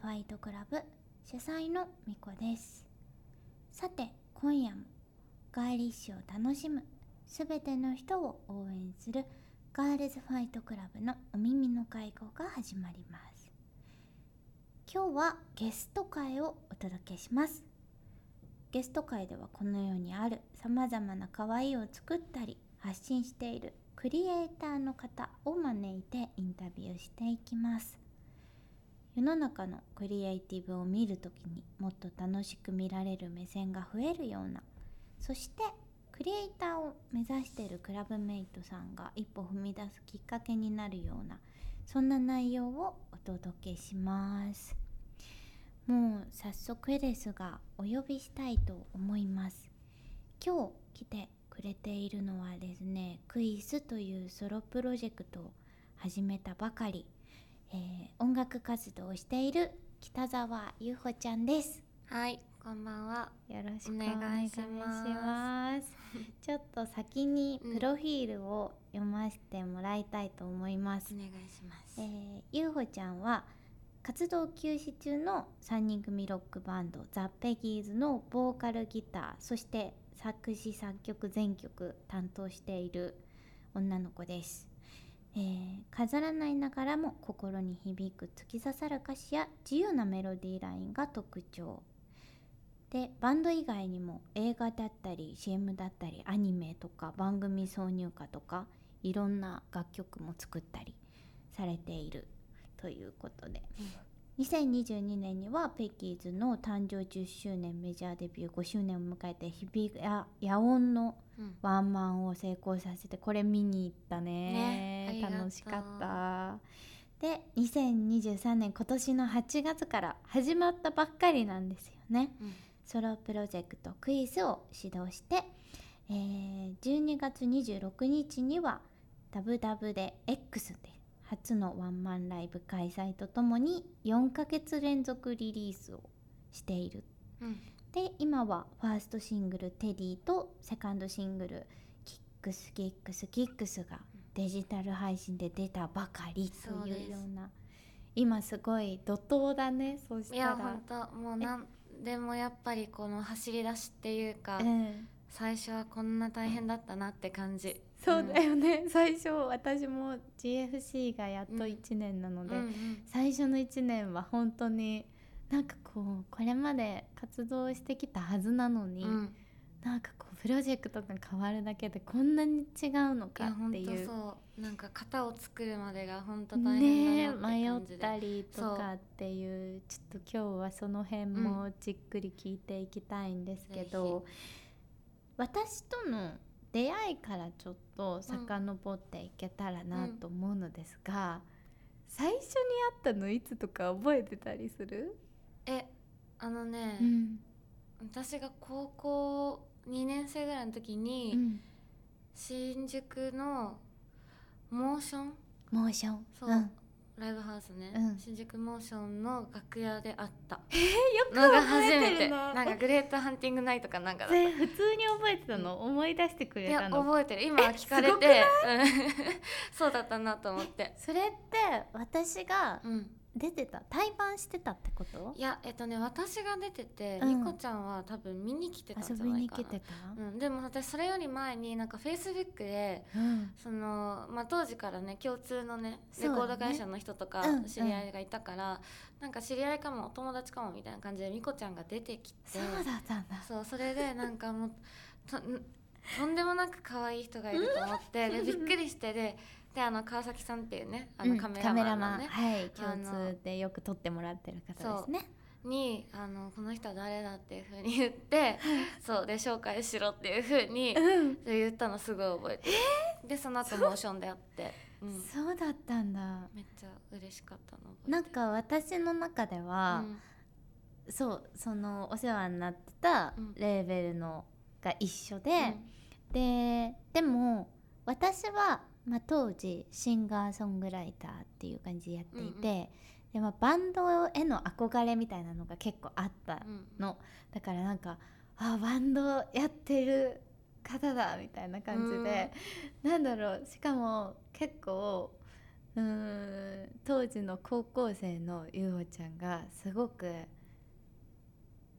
ファイトクラブ主催のみこです。さて今夜もガーリッシュを楽しむすべての人を応援するガールズファイトクラブのお耳の会合が始まります。今日はゲスト会をお届けします。ゲスト会ではこの世にあるさまざまな可愛いを作ったり発信しているクリエイターの方を招いてインタビューしていきます。世の中のクリエイティブを見るときにもっと楽しく見られる目線が増えるような。そしてクリエイターを目指しているクラブメイトさんが一歩踏み出すきっかけになるようなそんな内容をお届けします。もう早速ですがお呼びしたいと思います。今日来てくれているのはですねクイズというソロプロジェクトを始めたばかり、えー、音楽活動をしている北澤優穂ちゃんです。はいこんばんは。よろしくお願いします。ちょっと先にプロフィールを読ませてもらいたいと思います、お願いします、えー、ゆうほちゃんは活動休止中の3人組ロックバンドザ・ペギーズのボーカルギターそして作詞作曲全曲担当している女の子です、えー、飾らないながらも心に響く突き刺さる歌詞や自由なメロディーラインが特徴。でバンド以外にも映画だったり CM だったりアニメとか番組挿入歌とかいろんな楽曲も作ったりされているということで、2022年にはペッキーズの誕生10周年メジャーデビュー5周年を迎えて響や野音のワンマンを成功させてこれ見に行ったね、ね、楽しかった。で2023年今年の8月から始まったばっかりなんですよね、うん、ソロプロジェクトクイズを指導して、えー、12月26日にはダブダブで X で初のワンマンライブ開催とともに4ヶ月連続リリースをしている、うん、で今はファーストシングル「テディ」とセカンドシングル「キックスキックスキックス」がデジタル配信で出たばかりというような今すごい怒涛だねそうしたら。いや本当もうなんでもやっぱりこの走り出しっていうか、うん、最初はこんな大変だったなって感じそうだよね、うん、最初私も GFC がやっと1年なので、うんうん、最初の1年は本当になんかこうこれまで活動してきたはずなのに、うん、なんかこうプロジェクトが変わるだけでこんなに違うのかっていう。そう。なんか型を作るまでが本当大変だなね、迷ったりとかっていうちょっと今日はその辺もじっくり聞いていきたいんですけど、私との出会いからちょっと遡っていけたらなと思うのですが、うん、最初に会ったのいつとか覚えてたりする？えあのね、うん、私が高校2年生ぐらいの時に、うん、新宿のモーション？モーション。そう、うん、ライブハウスね、うん、新宿モーションの楽屋であった。えー、よく覚えてな。んかグレートハンティングナイトかなんかだった。普通に覚えてたの、うん、思い出してくれたの？いや覚えてる。今聞かれて。そうだったなと思って。それって私が出てた、対バンしてたってこと？いやえっとね私が出てて、うん、みこちゃんは多分見に来てたんじゃないかな。うん、でも私それより前になんかフェイスブックで、うん、そのまあ、当時からね共通のねレコード会社の人とか知り合いがいたから、ねうん、なんか知り合いかもお友達かもみたいな感じでみこちゃんが出てきてそうだったんだ。そうそれでなんかもうととんでもなく可愛い人がいると思ってでびっくりしてでであの川崎さんっていうねあのカメラマンのね、うん、はい共通でよく撮ってもらってる方ですね。にあのこの人は誰だっていうふうに言ってそうで紹介しろっていうふうに、うん、言ったのすごい覚えてる、えー、でその後モーションであって、うん、そうだったんだ。めっちゃ嬉しかったのなんか私の中では、うん、そうそのお世話になってたレーベルのが一緒で、ででも私はまあ、当時シンガーソングライターっていう感じでやっていて、うんうん、でまあ、バンドへの憧れみたいなのが結構あったの、うん、だからなんかあバンドやってる方だみたいな感じで、うん、なんだろうしかも結構うーん当時の高校生のゆうほちゃんがすごく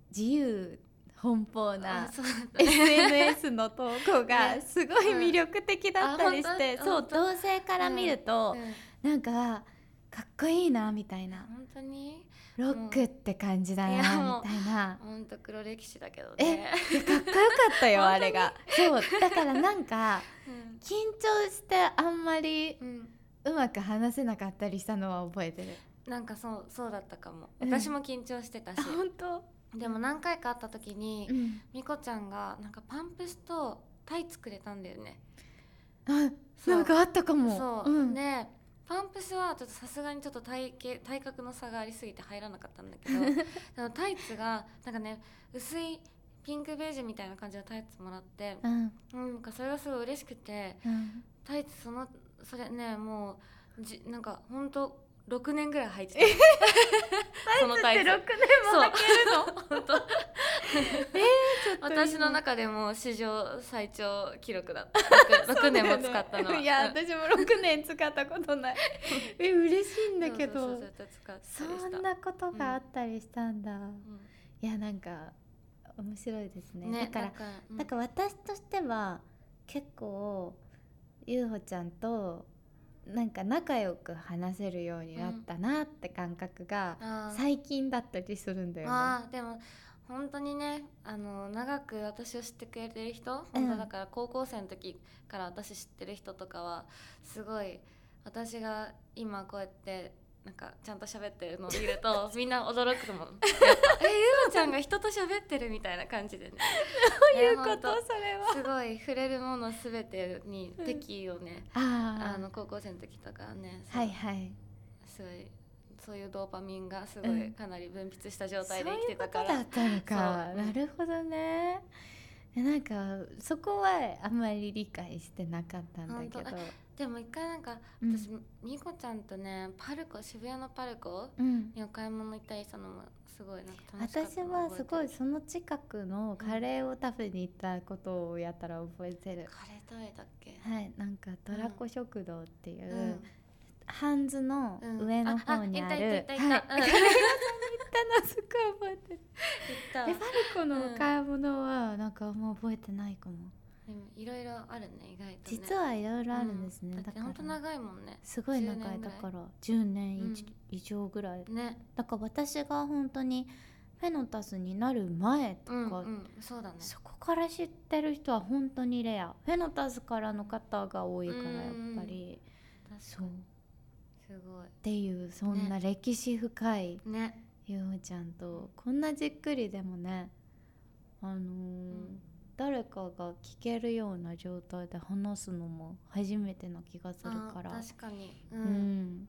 自由奔放な SNS の投稿がねすごい魅力的だったりして、そう同性から見ると、うん。なんかかっこいいなみたいな。本当に？ロックって感じだなみたいな。本当黒歴史だけどえねいやかっこよかったよ あれが。そう。だからなんか うん。緊張してあんまりうん。うまく話せなかったりしたのは覚えてる。なんかそうそうだったかも。うん。私も緊張してたし。あ、本当？でも何回か会った時に、うん。みこちゃんがなんかパンプスとタイツくれたんだよね。なんかあったかも。そう、ん、でパンプスはちょっとさすがにちょっと体型体格の差がありすぎて入らなかったんだけど でもタイツがなんかね薄いピンクベージュみたいな感じのタイツもらって、うんうん、なんかそれがすごい嬉しくてうん、タイツそのそれねもうじなんかほんと6年ぐらい履いてた。そのタイツ6年も履けるの本当ちょっと今私の中でも史上最長記録だった。6, 6年も使ったのは。いやうん私も6年使ったことない。え嬉しいんだけど。そんなことがあったりしたんだ、ういやなんか面白いですね。んねだからなんかうん。だから私としては結構ゆうほちゃんとなんか仲良く話せるようになったなって感覚が最近だったりするんだよね。あーでも本当にねあの長く私を知ってくれてる人、本当だから高校生の時から私知ってる人とかはすごい私が今こうやってなんかちゃんと喋ってるのを見ると みんな驚くと思うやっぱえゆうのちゃんが人と喋ってるみたいな感じでね どういうことそれは。すごい触れるものすべてに敵意をね、ああの高校生の時とかはねあはいはい。すごいそういうドーパミンがすごうんいかなり分泌した状そう態で生きいうこてたから、とだったのか。そうなるほどね。えなんかそこはあんまり理解してなかったんだけど本。でも一回なんかうん。私、みこちゃんとねパルコ渋谷のパルコうん。にお買い物行ったりしたのもすごいなんか楽しかった私のはすごい覚その近くのカレーを食べに行ったことをやったら覚えてる。カレー食べたっけ、はい、なんかドラコ食堂っていう、うん。ハンズのうん。上の方にある、ああ行った行ったはい行った。うん。カレー屋さんに行ったのすっごい覚えてる。行った。え、パルコのお買い物はなんかあんま覚えてないかも。でもいろいろあるね意外とね。実はいろいろあるんですね。うだって本当だから長いもんね。すごい長10年いだから。10年うん以上ぐらい。ね。だから私が本当にフェノタスになる前とか、うんうんそうだね。そこから知ってる人は本当にレア。フェノタスからの方が多いからやっぱり。そう。すごっていうそんな歴史深いいね。ゆうちゃんとこんなじっくりでもねあのーん誰かが聞けるような状態で話すのも初めてな気がするから。あ確かに。う、うん。ん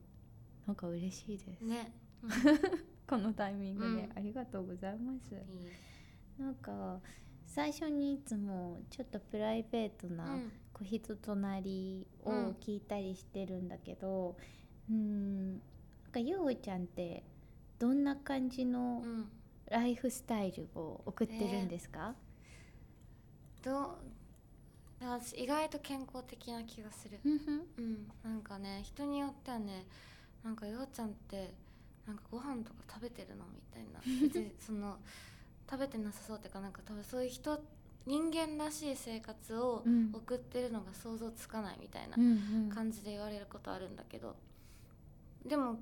なんか嬉しいです、ね、このタイミングで、うん。ありがとうございます。いい。なんか最初にいつもちょっとプライベートうなん。小人となりをうん聞いたりしてるんだけどうん。なんかゆうちゃんってどんな感じのうん。ライフスタイルを送ってるんですか、どう私意外と健康的な気がする。うんなんかね人によってはねなんかようちゃんってなんかご飯とか食べてるのみたいな。別にその食べてなさそうっていうかなんか多分そういう人人間らしい生活をうん。送ってるのが想像つかないみたいな感じで言われることあるんだけど。でも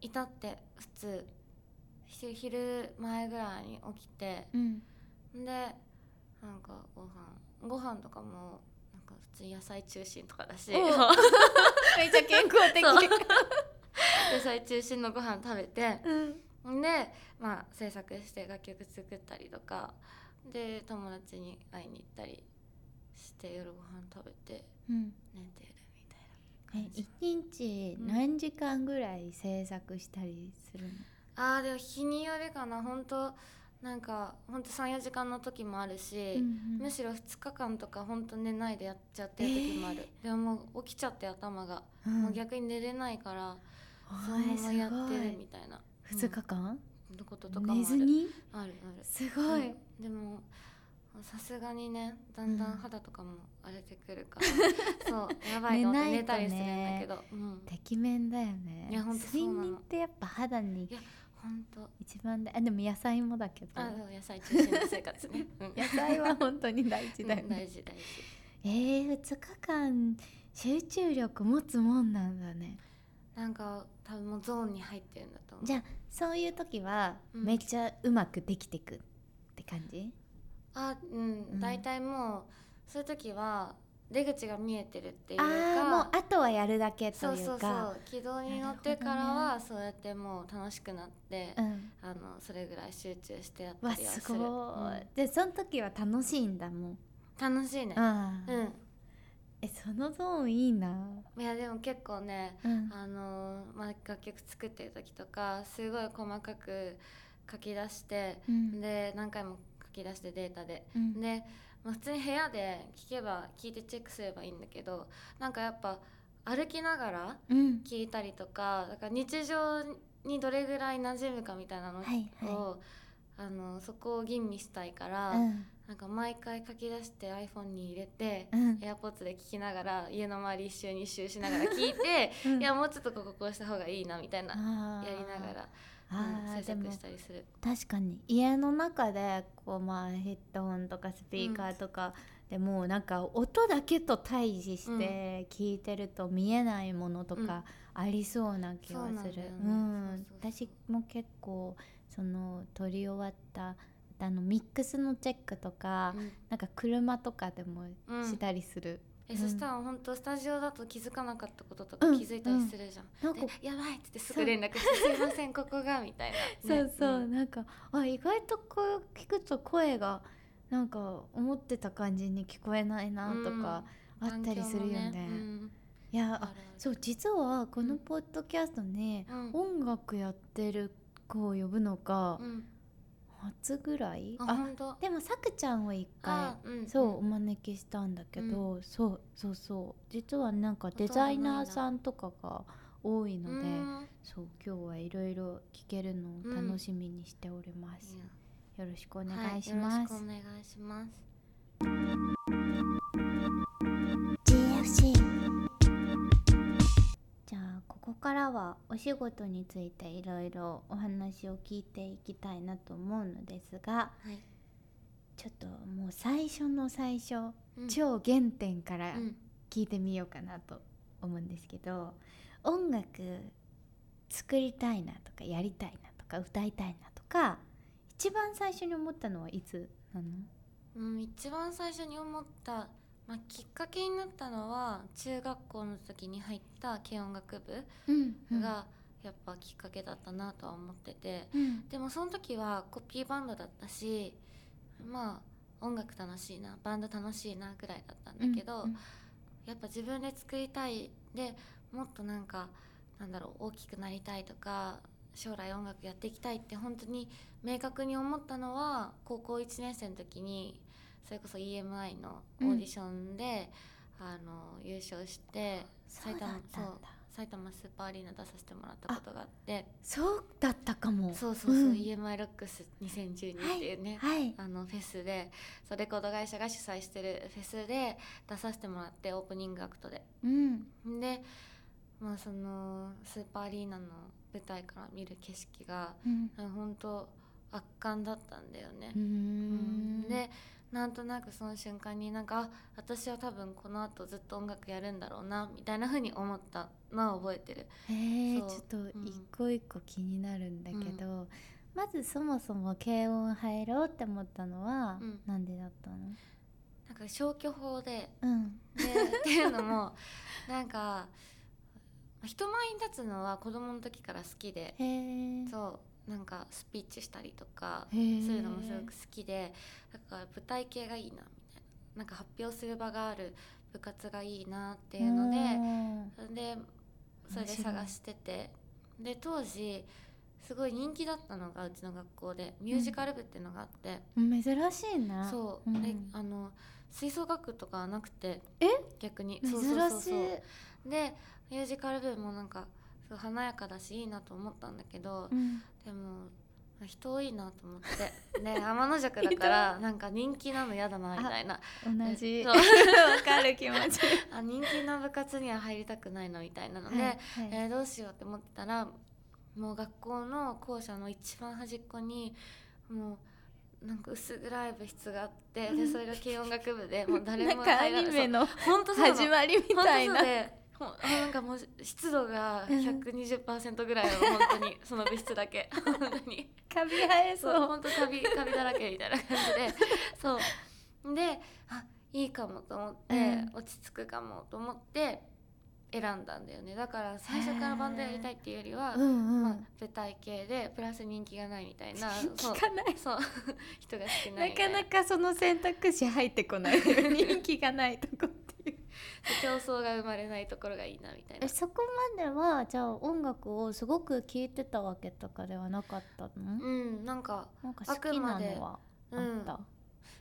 いたって普通。ひ昼前ぐらいに起きて。うん。でなんかご飯ご飯とかもなんか普通に野菜中心とかだし。おめっちゃ健康的。野菜中心のご飯食べて。うん。でまあ制作して楽曲作ったりとか。で友達に会いに行ったりして夜ご飯食べてうん。寝てるみたいえな感じ。一日何時間ぐらい制作したりするの、あーでも日によるかな。本当なんか本当34時間の時もあるし、うんうん。むしろ2日間とか本当寝ないでやっちゃってる時もある、でももう起きちゃって頭が、うん。もう逆に寝れないからそおのままやってるいみたいな。2日間、うん。こととかもある。寝ずに？あるある。すごい、うん。でもさすがにねだんだん肌とかも荒れてくるから、そうやば寝いと思って寝たりするんだけど、うん。てきめんだよね。いやほんとそうなの。睡眠ってやっぱ肌にいや本当。一番だあでも野菜もだけど。あ野菜中心の生活ね、うん。野菜は本当に大事だようんね大事大事。えー、2日間集中力持つもんなんだね。なんか多分もうゾーンに入ってるんだと思う。じゃあそういう時はうん。めっちゃうまくできてくって感じ、あうん、うん。大体もうそういう時は出口が見えてるっていうかもうあとはやるだけといううそそうそかう軌道に乗ってからはそうやってもう楽しくなって、うん。あのそれぐらい集中してやっわたりはする。すごい、うん。でその時は楽しいんだもん楽しいね。うん。えそのゾーンいいな。いやでも結構ねうん。あの、まあ、楽曲作ってる時とかすごい細かく書き出して、うん。で何回も書き出してデータで。うん。で、まあ、普通に部屋で聞けば聞いてチェックすればいいんだけどなんかやっぱ歩きながらうん。聞いたりとかだから日常にどれぐらい馴染むかみたいなのを、はいはあのそこを吟味したいから、うん。なんか毎回書き出して iPhone に入れて、うん。AirPods で聞きながら家の周り一周二周しながら聞いて、うん。いやもうちょっとこここうした方がいいなみたいなやりながら、あ制作したりする。確かに。家の中でこうまあヘッドホンとかスピーカーとかでもうなんか音だけと対峙して聞いてると見えないものとかありそうな気はそうなんする私も結構その撮り終わったあのミックスのチェックとかうん。なんか車とかでもうん。したりする、えうんそしたら本当スタジオだと気づかなかったこととかうん。気づいたりするじゃん。なんかでやばいっつってすぐ連絡して「すいませんここが」みたいな。そうそう、ん。なんかあ意外とこう聞くと声がなんか思ってた感じに聞こえないなとかあったりするよね。環境もうん。いやそう実はこのポッドキャストね、うん。音楽やってる子を呼ぶのがうん初ぐらい、あでもさくちゃんを一回あうんそうお招きしたんだけど、そうそうそう。実はなんかデザイナーさんとかが多いので、うん。そう今日はいろいろ聞けるのを楽しみにしております、よろしくお願いします、はい、よろしくお願いしますからはお仕事についていろいろお話を聞いていきたいなと思うのですがはい、ちょっともう最初の最初、うん。超原点からうん。聞いてみようかなと思うんですけど音楽作りたいなとかやりたいなとか歌いたいなとか一番最初に思ったのはいつなの？うん、一番最初に思った、まあ、きっかけになったのは中学校の時に入った軽音楽部うんがやっぱきっかけだったなとは思ってて、うん。でもその時はコピーバンドだったしまあ音楽楽しいなバンド楽しいなぐらいだったんだけど、うんやっぱ自分で作りたいでもっとなんかなんだろう大きくなりたいとか将来音楽やっていきたいって本当に明確に思ったのは高校1年生の時にそれこそ EMI のオーディションで、あの優勝してそうだったんだ。埼玉スーパーアリーナ出させてもらったことがあって。そうだったかも。そうそうそう、ん。EMI ロックス2012っていうね、はい。あのフェスでそうレコード会社が主催してるフェスで出させてもらってオープニングアクトで。うん。でまあそのスーパーアリーナの舞台から見る景色がうん。本当圧巻だったんだよね。う。ん。でなんとなくその瞬間になんかあ私は多分この後ずっと音楽やるんだろうなみたいな風に思ったのは覚えてる。えー、ちょっとうん。一個一個気になるんだけど、まずそもそも軽音入ろうって思ったのは、うん。なんでだったの？なんか消去法でうん。でっていうのも なんか人前に立つのは子供の時から好きでそうなんかスピーチしたりとかそういうのもすごく好きでだから舞台系がいいなみたいななんか発表する場がある部活がいいなっていうのでそれでそれで探してて。で当時すごい人気だったのがうちの学校でミュージカル部っていうのがあって、珍しいなそう、ん。であの吹奏楽とかはなくてえ？逆に。珍しい。でミュージカル部もなんかすごい華やかだしいいなと思ったんだけど、うん。でも人多いなと思って。で 天の弱だからなんか人気なの嫌だなみたいな。同じ。そう。わかる気持ち。あ人気な部活には入りたくないなみたいなので、はいはい。えーどうしようって思ってたらもう学校の校舎の一番端っこにもうなんか薄暗い部室があって、でそれが軽音楽部でもう誰も入らない。ニメの始まりみたいな。本当そうあなんかもう湿度が120%ぐらいの本当に。その物質だけ。本当に。カビ生えそう。そう本当カビカビだらけみたいな感じで。そう。であいいかもと思って、うん。落ち着くかもと思って選んだんだよね。だから最初からバンドやりたいっていうよりは、うんうん、まあ、舞台系でプラス人気がないみたいな 人が少なないかみたいな。なかその選択肢入ってこない。人気がないとこっていう。競争が生まれないところがいいなみたいな。えそこまではじゃあ音楽をすごく聴いてたわけとかではなかったの、うんなんかなんか好きなのはあった、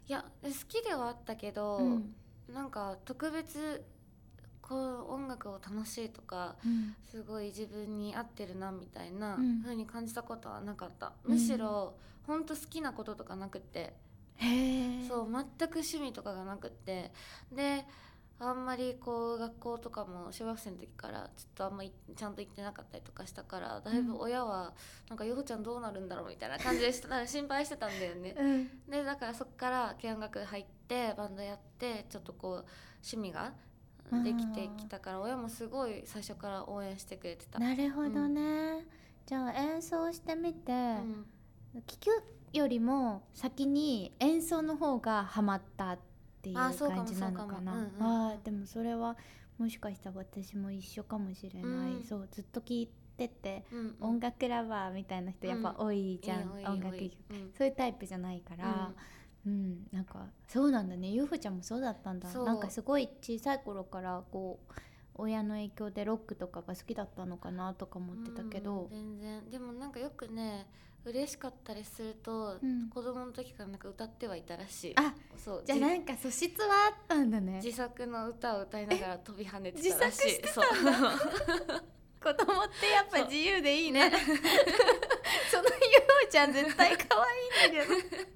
いや好きではあったけど、うん。なんか特別こう音楽を楽しいとかうん。すごい自分に合ってるなみたいなうん。風に感じたことはなかった、うんむしろ本当好きなこととかなくって、へえ。そう全く趣味とかがなくって。であんまりこう学校とかも小学生の時からちょっとあんまりちゃんと行ってなかったりとかしたからだいぶ親はなんか「よほちゃんどうなるんだろう」みたいな感じでした。心配してたんだよね。うん。でだからそっから軽音楽部入ってバンドやってちょっとこう趣味ができてきたから親もすごい最初から応援してくれてた。なるほどね、じゃあ演奏してみて、うん。聞くよりも先に演奏の方がハマったっていう感じなのかな。あーでもそれはもしかしたら私も一緒かもしれない、うん。そうずっと聴いてて、うんうん。音楽ラバーみたいな人やっぱ多いじゃん、音楽そういうタイプじゃないから、うんなんかそうなんだね。ゆうふちゃんもそうだったんだ。なんかすごい小さい頃からこう親の影響でロックとかが好きだったのかなとか思ってたけど。うん、全然。でもなんかよくね嬉しかったりすると、うん。子供の時からなんか歌ってはいたらしい。あそう。じゃあじなんか素質はあったんだね。自作の歌を歌いながら飛び跳ねてたらしい。そう 子供ってやっぱ自由でいいね。そのゆうちゃん絶対可愛いんだけど。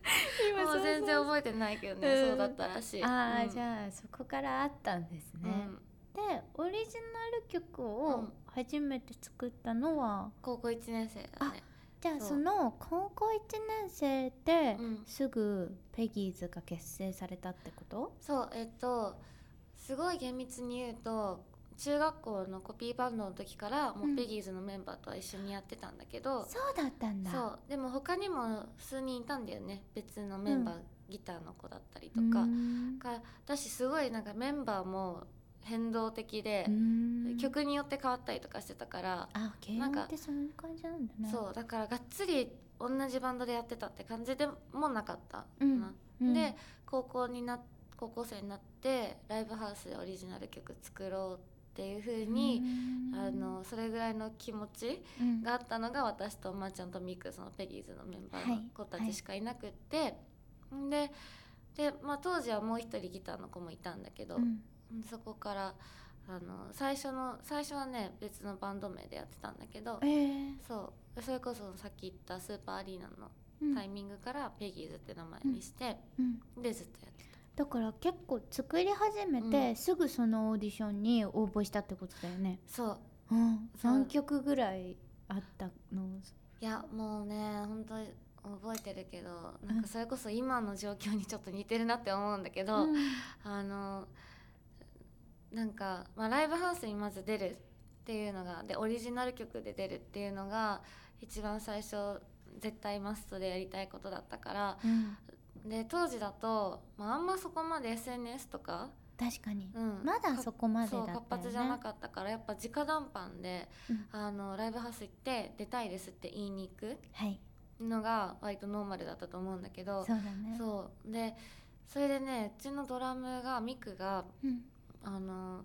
今もう全然覚えてないけどね、うん。そうだったらしい。ああ、うん。じゃあそこからあったんですね、うん。でオリジナル曲うをん。初めて作ったのは、高校1年生だね。じゃあその高校1年生でうん。すぐペギーズが結成されたってこと、そうえっとすごい厳密に言うと中学校のコピーバンドの時からもうん。うペギーズのメンバーとは一緒にやってたんだけど、そうだったんだ。そう。でも他にも数人いたんだよね。別のメンバー、ギターの子だったりとうかーんが私すごいなんかメンバーも変動的で曲によって変わったりとかしてたから、あ軽音ってそういう感じなんだね。そうだからがっつり同じバンドでやってたって感じでもなかったうん。な、うん。で高校にな高校生になってライブハウスでオリジナル曲作ろうっていう風に、うーん。あのそれぐらいの気持ちうん。があったのが私とまーちゃんとミクそのペギーズのメンバーのはい。子たちしかいなくって、んでで、まあ、当時はもう一人ギターの子もいたんだけど、うん。そこからあの最初の最初はね別のバンド名でやってたんだけどえー。そう。それこそさっき言ったスーパーアリーナのうん。タイミングからペギーズって名前にして、うん。でずっとやってだから結構作り始めて、うん。すぐそのオーディションに応募したってことだよね。う。うん、そう。何曲ぐらいあったの？いやもうね本当に覚えてるけどなうんんかそれこそ今の状況にちょっと似てるなって思うんだけど、うん。あのなんか、まあ、ライブハウスにまず出るっていうのがでオリジナル曲で出るっていうのが一番最初絶対マストでやりたいことだったからうんで当時だと、まあ、あんまそこまで SNS とか、確かに、うん。まだそこまでだったよね。活発じゃなかったからやっぱ直談判で、うん。あのライブハウス行って出たいですって言いに行くはい、のが割とノーマルだったと思うんだけどそうだね。そう。でそれでねうちのドラムがミクがうん、あの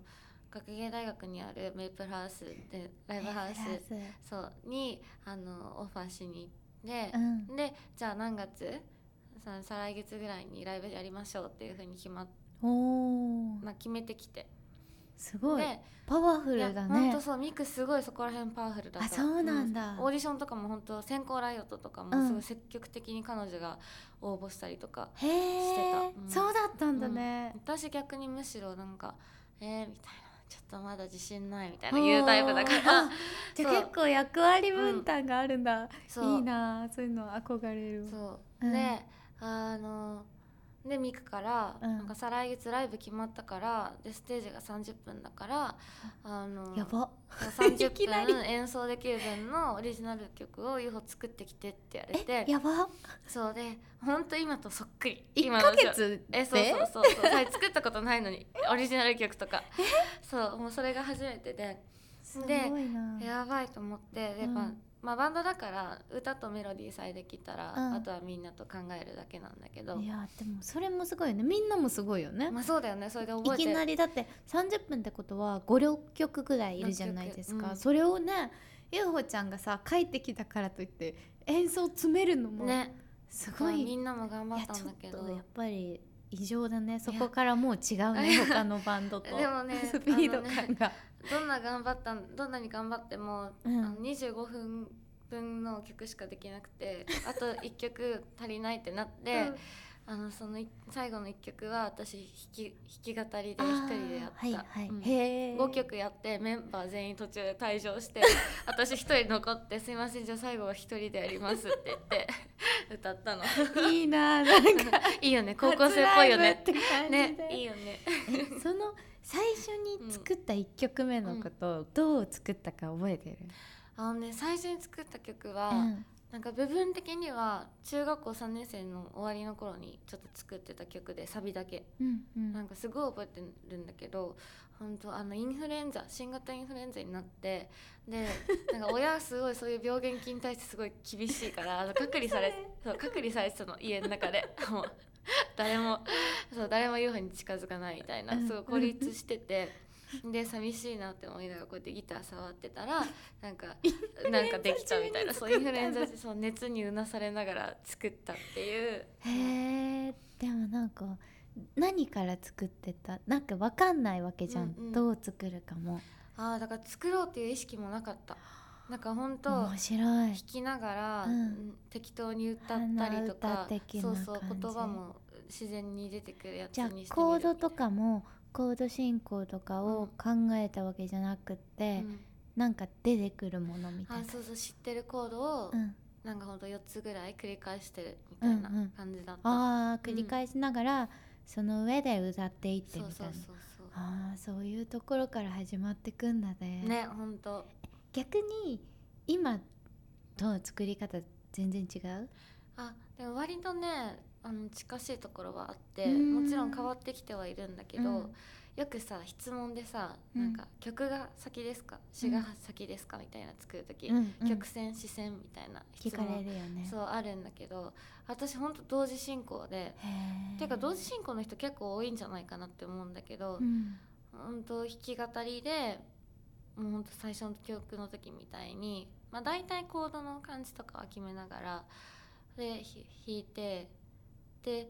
学芸大学にあるメイプルハウスでライブハウスそうにあのオファーしに行ってス、うん、でじゃあ何月さ再来月ぐらいにライブやりましょうっていうふうに決まっ、おお、まあ、決めてきて。すごい。でパワフルだね。ほんとそうミクすごいそこら辺パワフルだあそうなんだ。オーディションとかも本当先行ライオットとかうん。もすごい積極的に彼女が応募したりとか、へしてえ、た。うん。そうだったんだね、私逆にむしろなんかえー、みたいな。ちょっとまだ自信ないみたいな言うタイプだから。あじゃ結構役割分担があるんだ、いいなそういうの憧れる。そう、うん。であのでミクから、うん。なんか再来月ライブ決まったからでステージが30分だからあのやば。30 いきなり。分演奏できる分のオリジナル曲を UFO 作ってきてって言われえてやば。そうでほんと今とそっくり。今のじゃ月えそうそうそう。そうはい作ったことないのにオリジナル曲とか。そうもうそれが初めてで。すごいな。やばいと思ってやっぱ、うんまあバンドだから歌とメロディーさえできたら、うん。あとはみんなと考えるだけなんだけど。いやでもそれもすごいよね。みんなもすごいよね、まあそうだよね。それでい覚えて。きなりだって30分ってことは56曲ぐらいいるじゃないですか、うん。それをねゆうほちゃんがさ帰ってきたからといって演奏詰めるのもね。すごい、みんなも頑張ったんだけど。とやっぱり異常だね。そこからもう違うね 他のバンドと。でもねスピード感が、どんな頑張ったんどんなに頑張っても、うん。あの25分分の曲しかできなくてあと1曲足りないってなって、うん。あのそのい最後の1曲は私弾き弾き語りであ一ー人でやった、はいはい、うん。へえ5曲やってメンバー全員途中で退場して 私一人残って「すいませんじゃあ最後は一人でやります」って言って 歌ったの。いいななんか。いいよね高校生っぽいよね。ねいいよね。えその最初に作った1曲目のことをどう作ったか覚えてる、あのね最初に作った曲は、うん。なんか部分的には中学校3年生の終わりの頃にちょっと作ってた曲でサビだけ。うんうん。なんかすごい覚えてるんだけど本当あのインフルエンザ新型インフルエンザになってでなんか親はすごいそういう病原菌に対してすごい厳しいからあの隔離され そう隔離されてたの家の中で。もう 誰もそう誰も UFO に近づかないみたいなうん。すごい孤立してて。で寂しいなって思いながらこうやってギター触ってたらなんかなんかできたみたいなそうインフルエンザそう熱にうなされながら作ったっていう。へえでもなんか何から作ってた？なんかわかんないわけじゃん、うんうん。どう作るかも。あーだから作ろうっていう意識もなかったなんか本当面白い。弾きながら、うん。うん適当に歌ったりと鼻かそうそう言葉も自然に出てくるやつにしてコードとかもコード進行とかを考えたわけじゃなくって、うん。なんか出てくるものみたいな。あそうそう知ってるコードを、うん、なんかほんと4つぐらい繰り返してるみたいなうんうん。感じだった、ああ繰り返しながら、その上で歌っていってみたいうな。そそうそうそああそういうところから始まってくんだね。うねほんと逆に今と作り方全然違う？あでも割とねあの近しいところはあってうん。もちろん変わってきてはいるんだけど、うん。よくさ質問でさ、うん。なんか曲が先ですか？詩が先ですか？みたいな作る時、うんうん。曲線視線みたいな聞か質問れるよね。そうあるんだけど私ほんと同時進行でていうか同時進行の人結構多いんじゃないかなって思うんだけど、うん。ほんと弾き語りでもうほんと最初の曲の時みたいに、まあ、大体コードの感じとかは決めながらでひ弾いてで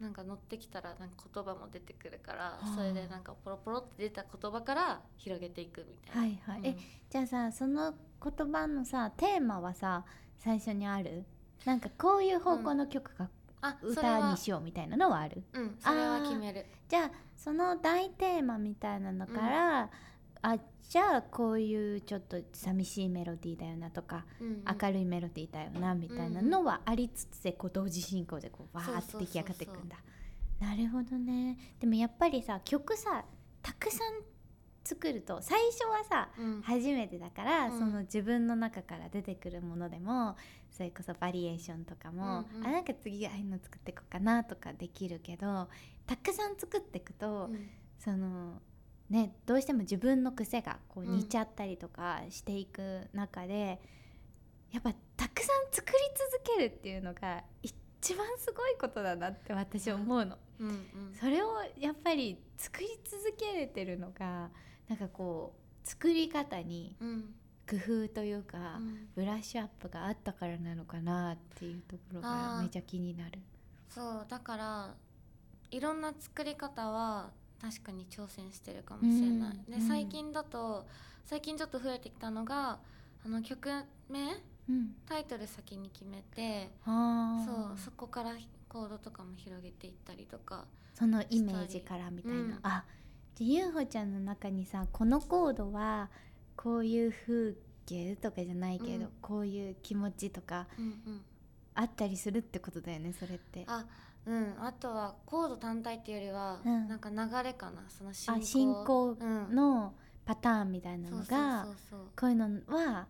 なんか乗ってきたらなんか言葉も出てくるからあ。それでなんかポロポロって出た言葉から広げていくみたいな。はいはい、うん。えじゃあさその言葉のさテーマはさ最初にある？なんかこういう方向の曲があそれ歌はにしようみたいなのはある？うん。それは決める。じゃあその大テーマみたいなのから、あじゃあこういうちょっと寂しいメロディーだよなとか、うんうん。明るいメロディーだよなみたいなのはありつつでこう同時進行でこうわーって出来上がっていくんだ。なるほどね。でもやっぱりさ曲さたくさん作ると最初はさうん。初めてだから、うん。その自分の中から出てくるものでもそれこそバリエーションとかも、うんうん。あなんか次ああいうの作っていこうかなとかできるけどたくさん作っていくと、うん。そのねどうしても自分の癖がこううん。似ちゃったりとかしていく中で、やっぱたくさん作り続けるっていうのが一番すごいことだなって私思うの。うんうん。それをやっぱり作り続けれてるのがなんかこう作り方にうん。工夫というか、うん。ブラッシュアップがあったからなのかなっていうところがめちゃ気になる。そうだからいろんな作り方は確かに挑戦してるかもしれない、うん。で最近だと最近ちょっと増えてきたのがあの曲名うん。タイトル先に決めてあそうーそこからコードとかも広げていったりとかそのイメージからみたいな、うん。あじゃあゆうほちゃんの中にさこのコードはこういう風景とかじゃないけど、うん。こういう気持ちとかうんうん。あったりするってことだよねそれって。あうんあとはコード単体っていうよりは、うん。なんか流れかなその進あ行進行うん。のパターンみたいなのがこういうのは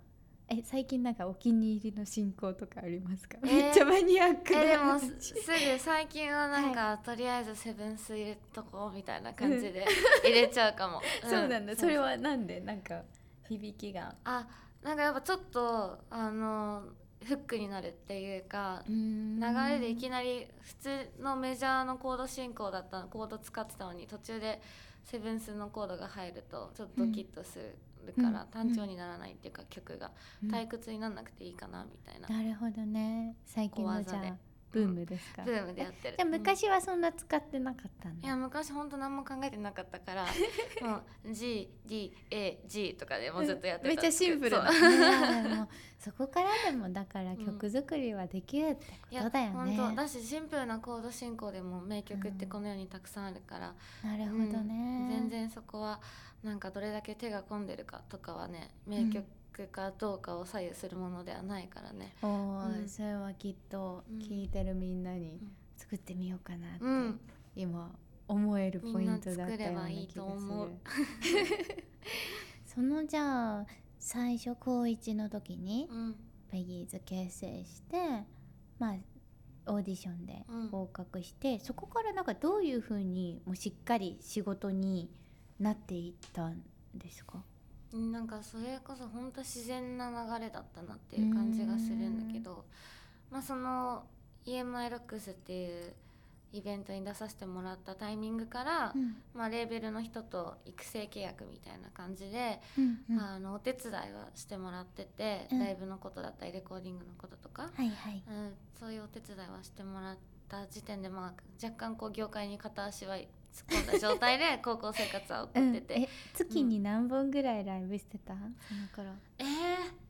え最近なんかお気に入りの進行とかありますか、えーめっちゃマニアックなえでもすすぐ最近はなんか、とりあえずセブンス入れとこうみたいな感じで 入れちゃうかも、そうなんだ、う。それはなんで？なんか響きが。あなんかやっぱちょっとあのフックになるっていうか流流れでいきなり普通のメジャーのコード進行だったコード使ってたのに途中でセブンスのコードが入るとちょっとドキッとするから、うん。単調にならないっていうか曲がうん。退屈にならなくていいかなみたいな、なるほどね。最近のじゃあブームですか、ブームでやってる。じゃあ昔はそんな使ってなかったんいだ、や昔ほんと何も考えてなかったから もう GDAG とかでもうずっとやってためっちゃシンプルな。そそこからでもだから曲作りはできるってことだよね、本当だしシンプルなコード進行でも名曲ってこの世にたくさんあるから、なるほどね、うん。全然そこはなんかどれだけ手が込んでるかとかはね名曲かどうかを左右するものではないからね、おーうん。それはきっとうん。聞いてるみんなにうん。作ってみようかなって、うん。今思えるポイントだったような気がする。そのじゃあ最初高一の時にうん。ペギーズ結成してまあオーディションでうん。合格して、そこからなんかどういうふうにもうしっかり仕事になっていったんですか？うんなんかそれこそ本当自然な流れだったなっていう感じがするんだけどまあその EMI ロックスっていうイベントに出させてもらったタイミングから、うん。まあ、レーベルの人と育成契約みたいな感じで、うんうん。あのお手伝いはしてもらってて、うん。ライブのことだったりレコーディングのこととか、はいはい。うん、そういうお手伝いはしてもらった時点で、まあ、若干こう業界に片足は突っ込んだ状態で高校生活は送ってて、うん。え月に何本ぐらいライブしてた、その頃。えー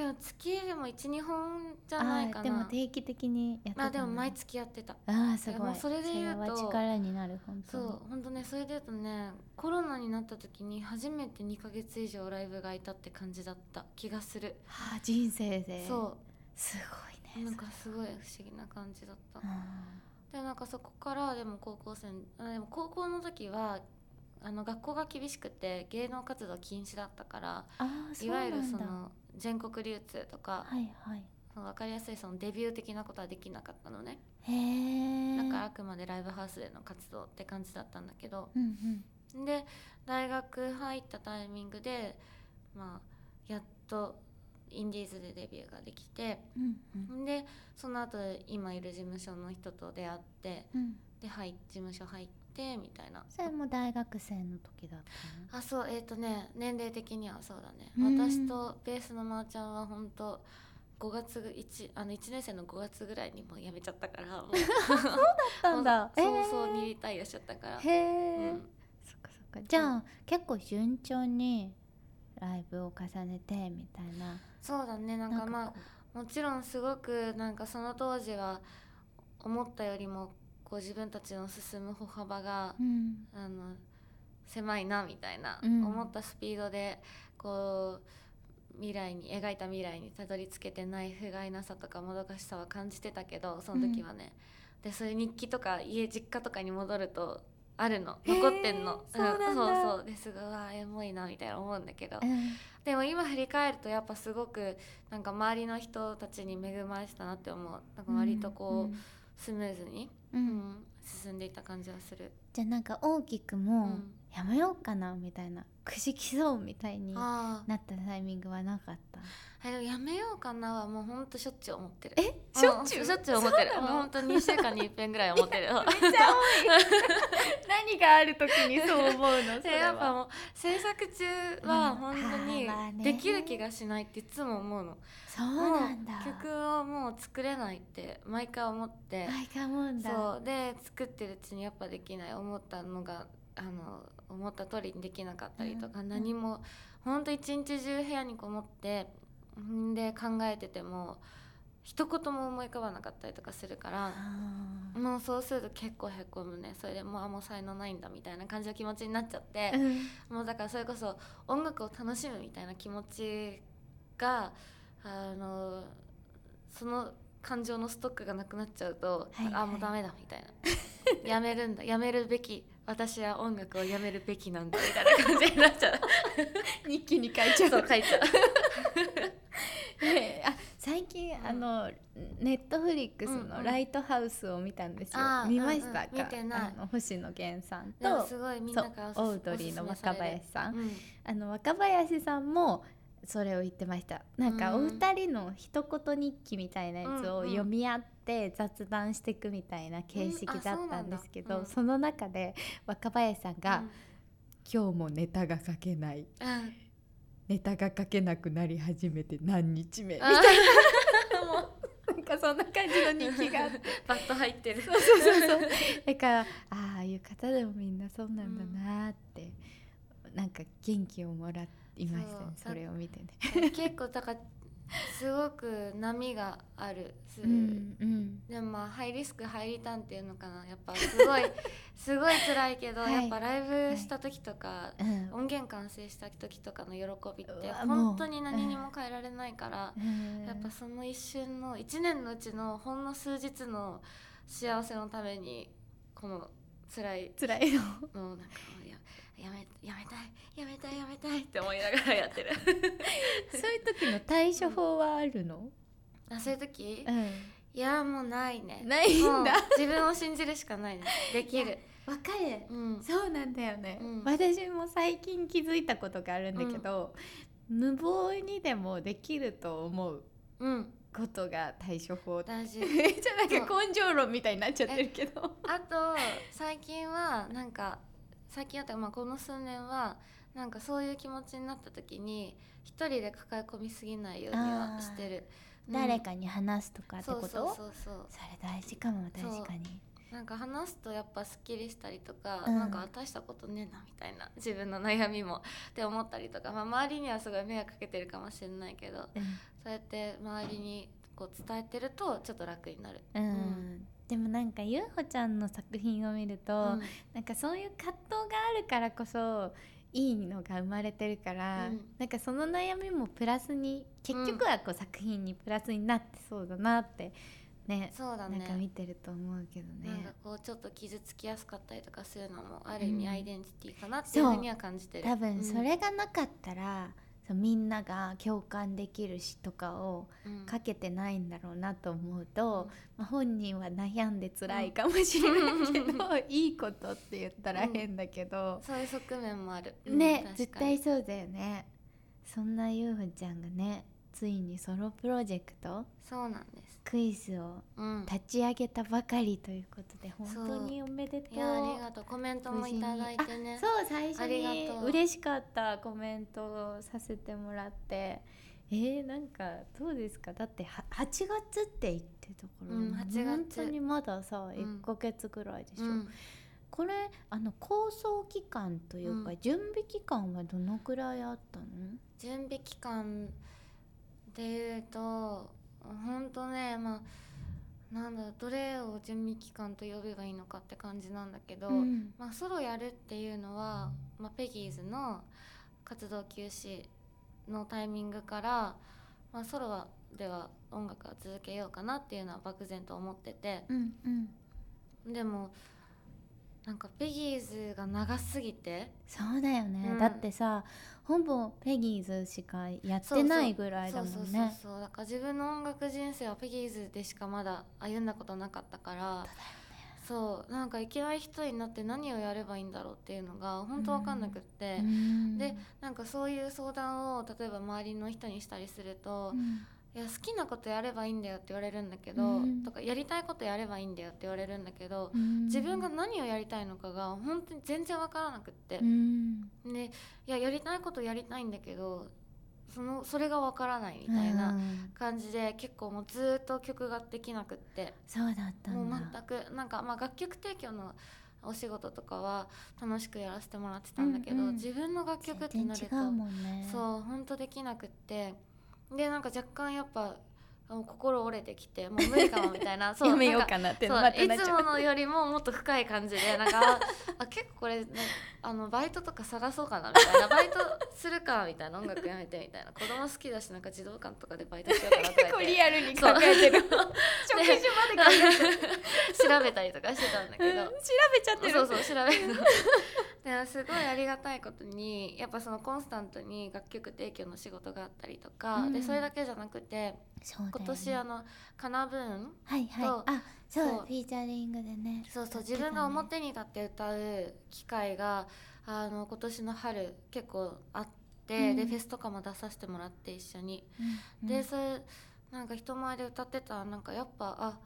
でも月でも12本じゃないかな。でも定期的にやってたまあでもの毎月やってた。ああすごい。それで言うと。それは力になる本当そにう本当ねそれで言うとねコロナになった時に初めて2ヶ月以上ライブが空いたって感じだった気がする。はあ人生で。そう。すごいね。なんかすごい不思議な感じだった。それでなんかそこからでも高校生あでも高校の時はあの学校が厳しくて芸能活動禁止だったからいわゆるその全国流通とか、はいはい。分かりやすいそのデビュー的なことはできなかったのね。だからあくまでライブハウスでの活動って感じだったんだけど。うんうん。で大学入ったタイミングでまあやっとインディーズでデビューができてうんうん。でその後今いる事務所の人と出会ってうん。ではい事務所入ってみたいな。それも大学生の時だったの？あそうえっ、とね年齢的にはそうだね。うん。私とベースのまーちゃんは本当5月ぐ一あの1年生の5月ぐらいにもう辞めちゃったからもう。なんだ。そうそうにリタイアしちゃったから、へえ、うん。そっかそっか。じゃあ、結構順調にライブを重ねてみたいな。そうだね。なんかまこあもちろんすごくなんかその当時は思ったよりもこう自分たちの進む歩幅がう、うん。あの狭いなみたいな、うん。思ったスピードでこう未来に描いた未来にたどり着けてない不甲斐なさとかもどかしさは感じてたけどその時はね、でそういう日記とか家実家とかに戻るとあるの。残ってんの、そうなんだ。そうそう。ですごいうわエモいなみたいな思うんだけど、うん。でも今振り返るとやっぱすごくなんか周りの人たちに恵まれてたなって思う。なんか割とこう、スムーズに、うんうん。うん進んでいった感じはする。じゃあなんか大きくうもん。やめようかなみたいなくじきそうみたいになあったタイミングはなかった？あでもやめようかなはもうほんとしょっちゅう思ってる。え？しょっちゅう？うんしょっちゅう思ってる。そうなの？もうほんと2週間に1遍ぐらい思ってる。何がある時にそう思うの？でやっぱもう制作中は本当にできる気がしないっていつも思うの。そうなんだ。曲をもう作れないって毎回思って。毎回思うんだ。そう。で作ってるうちにやっぱできない思ったのがあの思った通りにできなかったりとか、うん何もほんと一日中部屋にこもってんで考えてても一言も思い浮かばなかったりとかするからもうそうすると結構へこむね。それでもうあもう才能ないんだみたいな感じの気持ちになっちゃって、うん。もうだからそれこそ音楽を楽しむみたいな気持ちがあのその感情のストックがなくなっちゃうと、はいはい。あもうダメだみたいな。やめるんだ。やめるべき私は音楽をやめるべきなんだみたいな感じになっちゃう。日記に書いちゃう。そう書いちゃう。ね あ最近、うんあのネットフリックスうんうん。のライトハウスを見たんですよ、あー見ましたか、うんうん。見てない。あの星野源さんと。すごいみんなからオードリーの若林さん、うん。あの若林さんもそれを言ってました。なんかおうん二人の一言日記みたいなやつをうんうん読み合って雑談していくみたいな形式だったんですけど、うん。うなんその中で若林さんが、今日もネタが書けない。うん。うんネタが書けなくなり始めて何日目？みたあいな。なんかそんな感じの日記が バット入ってる。そうそうそうそう。だからあああいう方でもみんなそうなんだなーって、なんか元気をもらいましたねそれを見てね。結構だからすごく波がある、すうんうん。でもまあハイリスクハイリターンっていうのかな。やっぱすごい すごい辛いけど、はい。やっぱライブした時とか、うん。音源完成した時とかの喜びって本当に何にも変えられないから、うん。やっぱその一瞬の1年のうちのほんの数日の幸せのためにこの辛い辛いの。のをなんかややめやめたいやめたいやめたいって思いながらやってる。そういう時の対処法はあるの、あそういう時？うん、いやもうないね。ないんだ。自分を信じるしかないね。できる。わかる。うん。そうなんだよね、うん。私も最近気づいたことがあるんだけど、無謀にでもできると思ううん。ことが対処法。大事。めっちゃなんか根性論みたいになっちゃってるけど。あと最近はなんか最近あったまあこの数年はなんかそういう気持ちになった時に一人で抱え込みすぎないようにはしてる、うん。誰かに話すとかってこと？そうそうそうそれ大事かも確かに。なんか話すとやっぱすっきりしたりとか、うん。なんか大したことねえなみたいな自分の悩みもって思ったりとか、まあ、周りにはすごい迷惑かけてるかもしれないけどそうやって周りにこう伝えてるとちょっと楽になる。うん、うんでもなんかゆうほちゃんの作品を見ると、うん。なんかそういう葛藤があるからこそいいのが生まれてるから、うん。なんかその悩みもプラスに結局はこう作品にプラスになってそうだなってねそうだなんか見ねてると思うけどなんかねこうちょっと傷つきやすかったりとかするのもある意味うん。アイデンティティかなっていうふうには感じてる、多分それがなかったら、みんなが共感できる詩とかをうん、書けてないんだろうなと思うと、まあ、本人は悩んで辛いかもしれないけど、いいことって言ったら変だけど、そういう側面もある、うんね絶対そうだよね。そんなゆうほちゃんがねついにソロプロジェクトそうなんです、クイズをうん、立ち上げたばかりということで本当におめでとう。いやありがとう。コメントもいただいてね。そう最初に嬉しかったコメントをさせてもらって。えー、なんかどうですか？だっては8月って言ってたから、うん8月。本当にまださん。1ヶ月ぐらいでしょ、うん。これあの構想期間というか、うん。準備期間はどのくらいあったの？準備期間でいうと本当ねまあなんだどれを準備期間と呼べばいいのかって感じなんだけど、うん。まあ、ソロやるっていうのは、まあ、ペギーズの活動休止のタイミングから、まあ、ソロはでは音楽は続けようかなっていうのは漠然と思ってて。うんうん。でもなんかペギーズが長すぎて。そうだよね、うん。だってさほぼペギーズしかやってないぐらいだもそうそうんねそうそう。だから自分の音楽人生はペギーズでしかまだ歩んだことなかったから。そうなんかいきなり一人になって何をやればいいんだろうっていうのが本当わかんなくって、うん。でなんかそういう相談を例えば周りの人にしたりするとうん「いや好きなことやればいいんだよ」って言われるんだけど、うん。とかやりたいことやればいいんだよって言われるんだけど、うん。自分が何をやりたいのかが本当に全然わからなくって。う、ん。でいややりたいことやりたいんだけどそのそれがわからないみたいなうん。感じで結構もうずーっと曲ができなくって。そうだったもう全くなんかまあ楽曲提供のお仕事とかは楽しくやらせてもらってたんだけど、うんうん。自分の楽曲ってなるとね。そう本当できなくってでなんか若干やっぱもう心折れてきてもう無理かもみたいな。そうやめようかなってなっちゃう。ものよりももっと深い感じでなんか ああ結構これ、ね、あのバイトとか探そうかなみたいな。バイトするかみたいな音楽やめてみたいな。子供好きだしなんか児童館とかでバイトしようかなとか 結構リアルに考えてる。食事まで考えてる。調べたりとかしてたんだけど。うん調べちゃってる。そうそう調べるのですごいありがたいことにやっぱそのコンスタントに楽曲提供の仕事があったりとか、うん。でそれだけじゃなくて今年あのカナブーンはいはい。そうあそう。フィーチャリングでねそうそうね。自分が表に立って歌う機会があの今年の春結構あって、うん。でフェスとかも出させてもらって一緒に、うんでそれなんか人前で歌ってたらなんかやっぱあ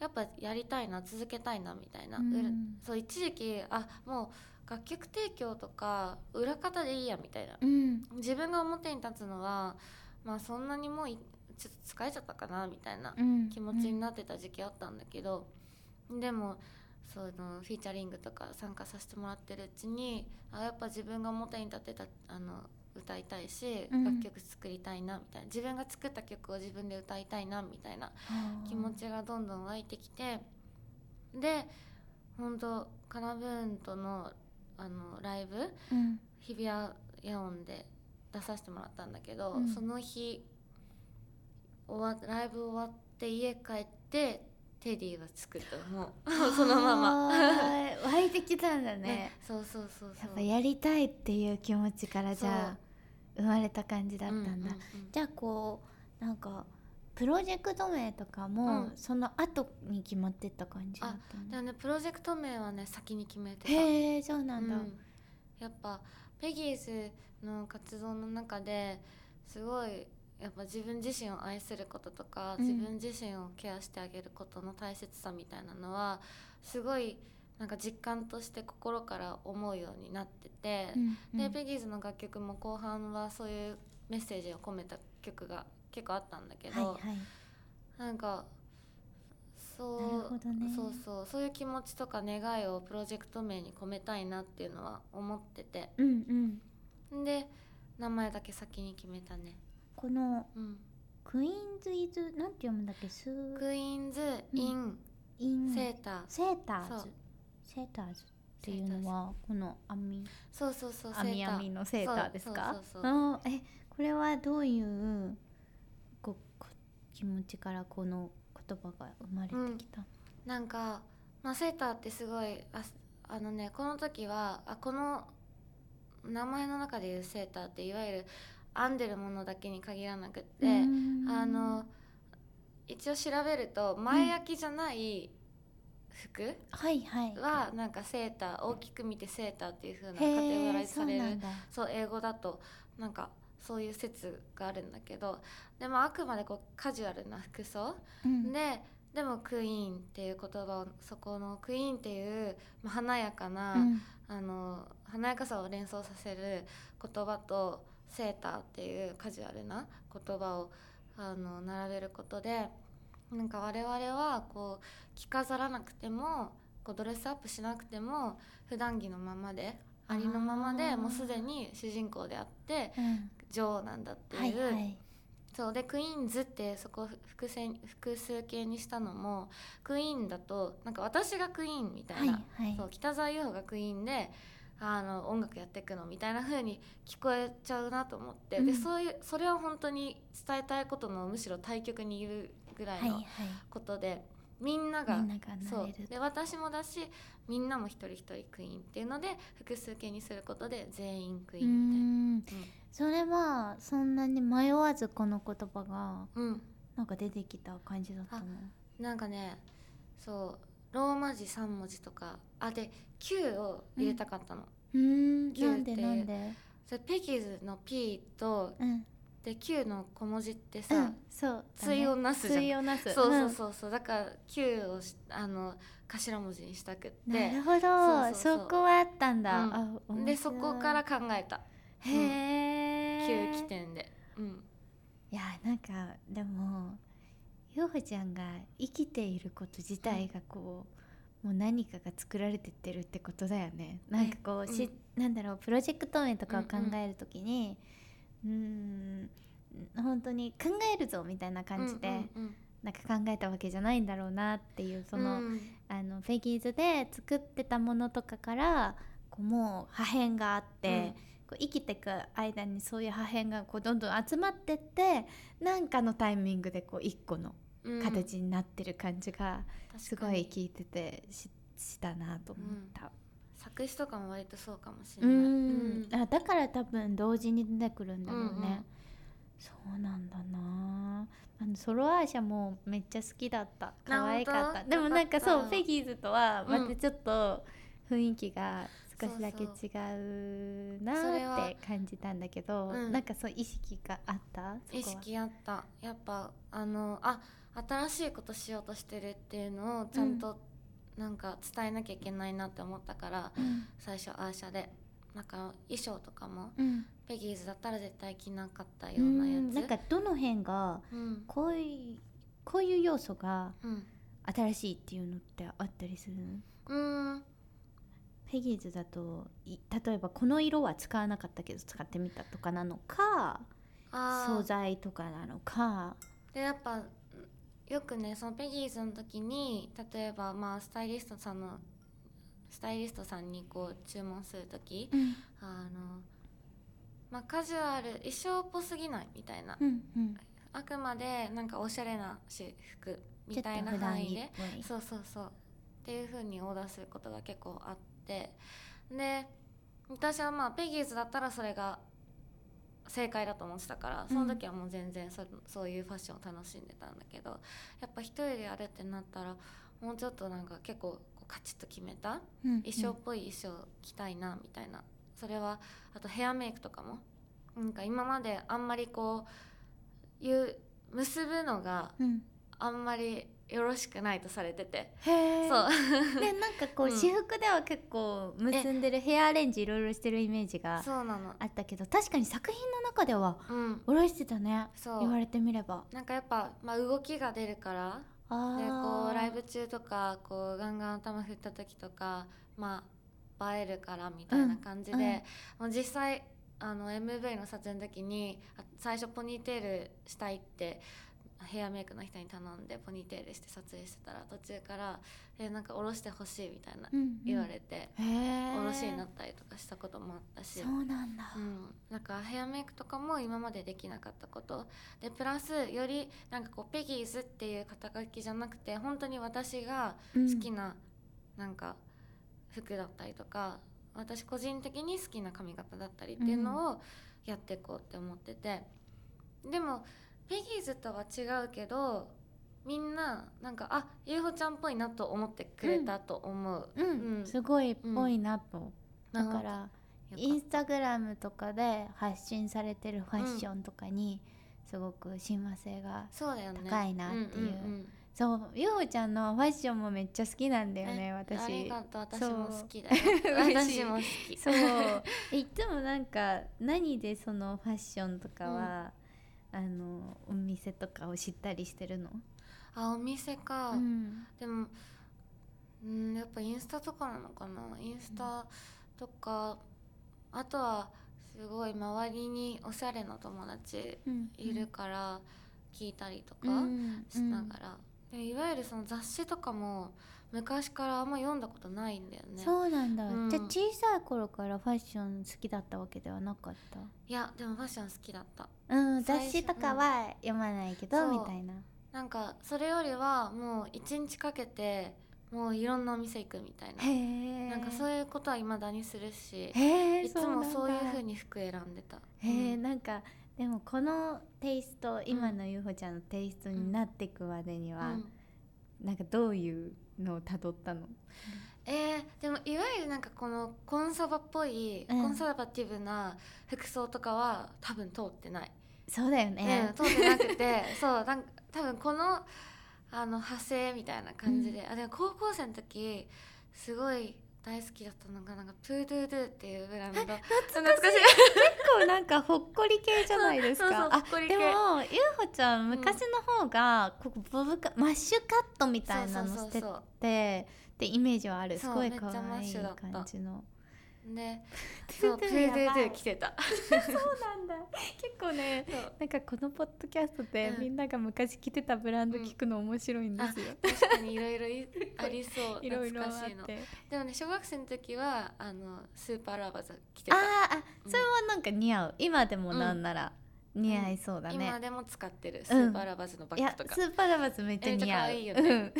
やっぱやりたいな続けたいなみたいな、うん。そう一時期あもう楽曲提供とか裏方でいいやみたいな。うん。自分が表に立つのはまあそんなにもういちょっと疲れちゃったかなみたいなうん気持ちになってた時期あったんだけど、でもそのフィーチャリングとか参加させてもらってるうちにあやっぱ自分が表に立ってたあの歌いたいし、うん。楽曲作りたいなみたいな。自分が作った曲を自分で歌いたいなみたいな気持ちがどんどん湧いてきてで本当カナブーンとのあのライブうん。日比谷野音で出させてもらったんだけど、うん。その日終わライブ終わって家帰ってテディが作ったもうそのまま。湧いてきたんだね。ね、そうそうそうそう。やっぱやりたいっていう気持ちからじゃあ生まれた感じだったんだ、うんうんうん。じゃあこうなんかプロジェクト名とかも、うん。その後に決まってった感じだったの？ねプロジェクト名はね先に決めてた。へえそうなんだ、うん。やっぱペギーズの活動の中ですごいやっぱ自分自身を愛することとか、うん。自分自身をケアしてあげることの大切さみたいなのはすごいなんか実感として心から思うようになってて、うん。うん。でペギーズの楽曲も後半はそういうメッセージを込めた曲が結構あったんだけど、はいはい。なんかそうね。そうそうそういう気持ちとか願いをプロジェクト名に込めたいなっていうのは思ってて。うんうん。で名前だけ先に決めたね、このうん、クイーンズ・イズなんて読むんだっけ？スークイーンズ・イン・イン。セーター。セーターズ。セーターズ。っていうのはこの網。そうそうそうセーター網網のセーター。ですか？そうそうえこれはどういうここ気持ちからこの言葉が生まれてきた、なんか、まあ、セーターってすごいああのねこの時はあこの名前の中でいうセーターっていわゆる編んでるものだけに限らなくって、うん。あの一応調べると前焼きじゃない服はいはい。はなんかセーター大きく見てセーターっていう風なカテゴライズされるそう英語だとなんかそういう説があるんだけどでもあくまでこうカジュアルな服装、うん。ででもクイーンっていう言葉をそこのクイーンっていう、まあ、華やかな、うん。あの華やかさを連想させる言葉とセーターっていうカジュアルな言葉をあの並べることでなんか我々はこう着飾らなくてもこうドレスアップしなくても普段着のままでありのままでもうすでに主人公であってうん。女王なんだっていう、はいはい。そう。でクイーンズってそこ複数複数形にしたのもクイーンだとなんか私がクイーンみたいな、はいはい。そう北沢優穂がクイーンであの音楽やっていくのみたいな風に聞こえちゃうなと思って、うん。でそういうそれは本当に伝えたいことのむしろ対極にいるぐらいのはいはい。ことで、みんながみんながそう。で私もだしみんなも一人一人クイーンっていうので複数形にすることで全員クイうーンみたいな。ん。それはそんなに迷わずこの言葉がうん。うんなんか出てきた感じだったの？なんかねそうローマ字3文字とかあで Q を入れたかったの、うーん。キューなんでってなんで？それペギーズの P とうん。で Q の小文字ってさ、うん。そう対をなすじゃん。なす。そうそうそうそう。だから Q をしあの頭文字にしたくっうんて。なるほど。そうそうそう。そこはあったんだ、うん。でそこから考えた。へえ Q 起点で、うん、いやなんかでもようちゃんが生きていること自体がこうもう何かが作られてってるってことだよね。なんかこう、しなんだろうプロジェクト名とかを考えるときにうーん本当に考えるぞみたいな感じで、うんうんうん。なんか考えたわけじゃないんだろうなっていうその、うん。あのフェギーズで作ってたものとかからこうもう破片があって、こう生きていく間にそういう破片がこうどんどん集まってってなんかのタイミングでこう一個のうん形になってる感じがすごい聞いててししたなと思った。作詞とかも割とそうかもしうれない、ん。あだから多分同時に出てくるんだろうね。うんうん。そうなんだな。あのソロアーシャもめっちゃ好きだった。可愛かった。でもなんかそうフェギーズとはまうん。たちょっと雰囲気が少しだけ違うなはって感じたんだけど、うん。なんかそう意識があった？意識あった。やっぱあのあ新しいことしようとしてるっていうのをちゃんとなんか伝えなきゃいけないなって思ったから、うん。最初アーシャでなんか衣装とかもうん。ペギーズだったら絶対着なかったよううなやつ。ん。なんかどの辺がうん。こういうこういう要素がうん。新しいっていうのってあったりするの？うん。フェギーズだとい例えばこの色は使わなかったけど使ってみたとかなのか素材とかなのか。でやっぱよくねそのペギーズの時に例えばまあスタイリストさんのスタイリストさんにこう注文する時うん。あのまあカジュアル衣装っぽすぎないみたいな。うんうん。あくまでなんかおしゃれな私服みたとい。な範囲で。そうそうそう。っていう風にオーダーすることが結構あって。で私はまあペギーズだったらそれが正解だと思ってたからその時はもう全然そ,、そういうファッションを楽しんでたんだけどやっぱ一人でやるってなったらもうちょっとなんか結構カチッと決めたうん。衣装っぽい衣装着たいなみたいな。それはあとヘアメイクとかも。なんか今まであんまりこういう結ぶのがうん。あんまりよろしくないとされてて。そう。でなんかこう、うん。私服では結構結んでるヘアアレンジいろいろしてるイメージがそうなの。あったけど確かに作品の中ではうん。下ろしてたね。そう。言われてみれば。なんかやっぱ、まあ、動きが出るから。あでこーうライブ中とかこうガンガン頭振った時とかまあ映えるからみたいな感じで、うんうん。もう実際あの MV の撮影の時にあ最初ポニーテールしたいってヘアメイクの人に頼んでポニーテールして撮影してたら途中から「えなんか下ろしてほしい」みたいなうんうん。言われて、へえ下ろしになったりとかしたこともあったし。そうなんだ、うん、なんかヘアメイクとかも今までできなかったこと。でプラスよりなんかこうペギーズっていう肩書きじゃなくて本当に私が好きななんか服だったりとか、私個人的に好きな髪型だったりっていうのをやっていこうって思ってて、でもペギーズとは違うけどみんななんかあゆうほちゃんっぽいなと思ってくれたと思う、うん、うん。すごいっぽいなと、だなんからインスタグラムとかで発信されてるファッションとかにすごく親和性が、そうだよね。高いなっていう。そうゆうほちゃんのファッションもめっちゃ好きなんだよねえ私。ありがとう。私も好きだよ。私。も好き。そう。えいつもなんか何でそのファッションとかは、あのお店とかを知ったりしてるの、あお店か、うん。でもうんやっぱインスタとかなのかな？インスタとか、あとはすごい周りにおしゃれな友達うんいるから聞いたりとうかん。しながら、でいわゆるその雑誌とかも昔からあんま読んだことないんだよね。そうなんだ、うん。じゃあ小さい頃からファッション好きだったわけではなかった？いやでもファッション好きだった。うん雑誌とかは読まないけど、みたいな。なんかそれよりはもう一日かけてもういろんなお店行くみたいな。なんかそういうことは未だにするしいつもそういう風にに服選んでた。へえ、うん。なんかでもこのテイスト今のゆうほちゃんのテイストになっていくまでには、うん。なんかどういうのをたどったの。えーでもいわゆるなんかこのコンサバっぽい、うん。コンサバティブな服装とかは多分通ってない、そうだようんね、通ってなくて そうなんか多分このあの派生みたいな感じで、あでも高校生の時すごい大好きだったのがなんかプードゥードゥっていうブランド。懐かしい。結構なんかほっこり系じゃないですか？でもゆうほちゃん昔の方がここボブカマッシュカットみたいなのしてそうそうそうててイメージはある。すごい可愛い感じのでトゥそうトゥトゥトゥやばい。トゥ来てた。そうなんだ。結構ね なんかこのポッドキャストでうん。みんなが昔着てたブランド聞くの面白いんですよ、確かにいろいろいありそう。いろいろあって。でもね小学生の時はあのスーパーラバーズ着てあたーあそれはなんか似合う。今でもなんなら似合いそうだね、今でも使ってる。スーパーラバーズのバッグとか、スーパーラバーズめっちゃ似合う、えめっちゃ可愛いよね。うん。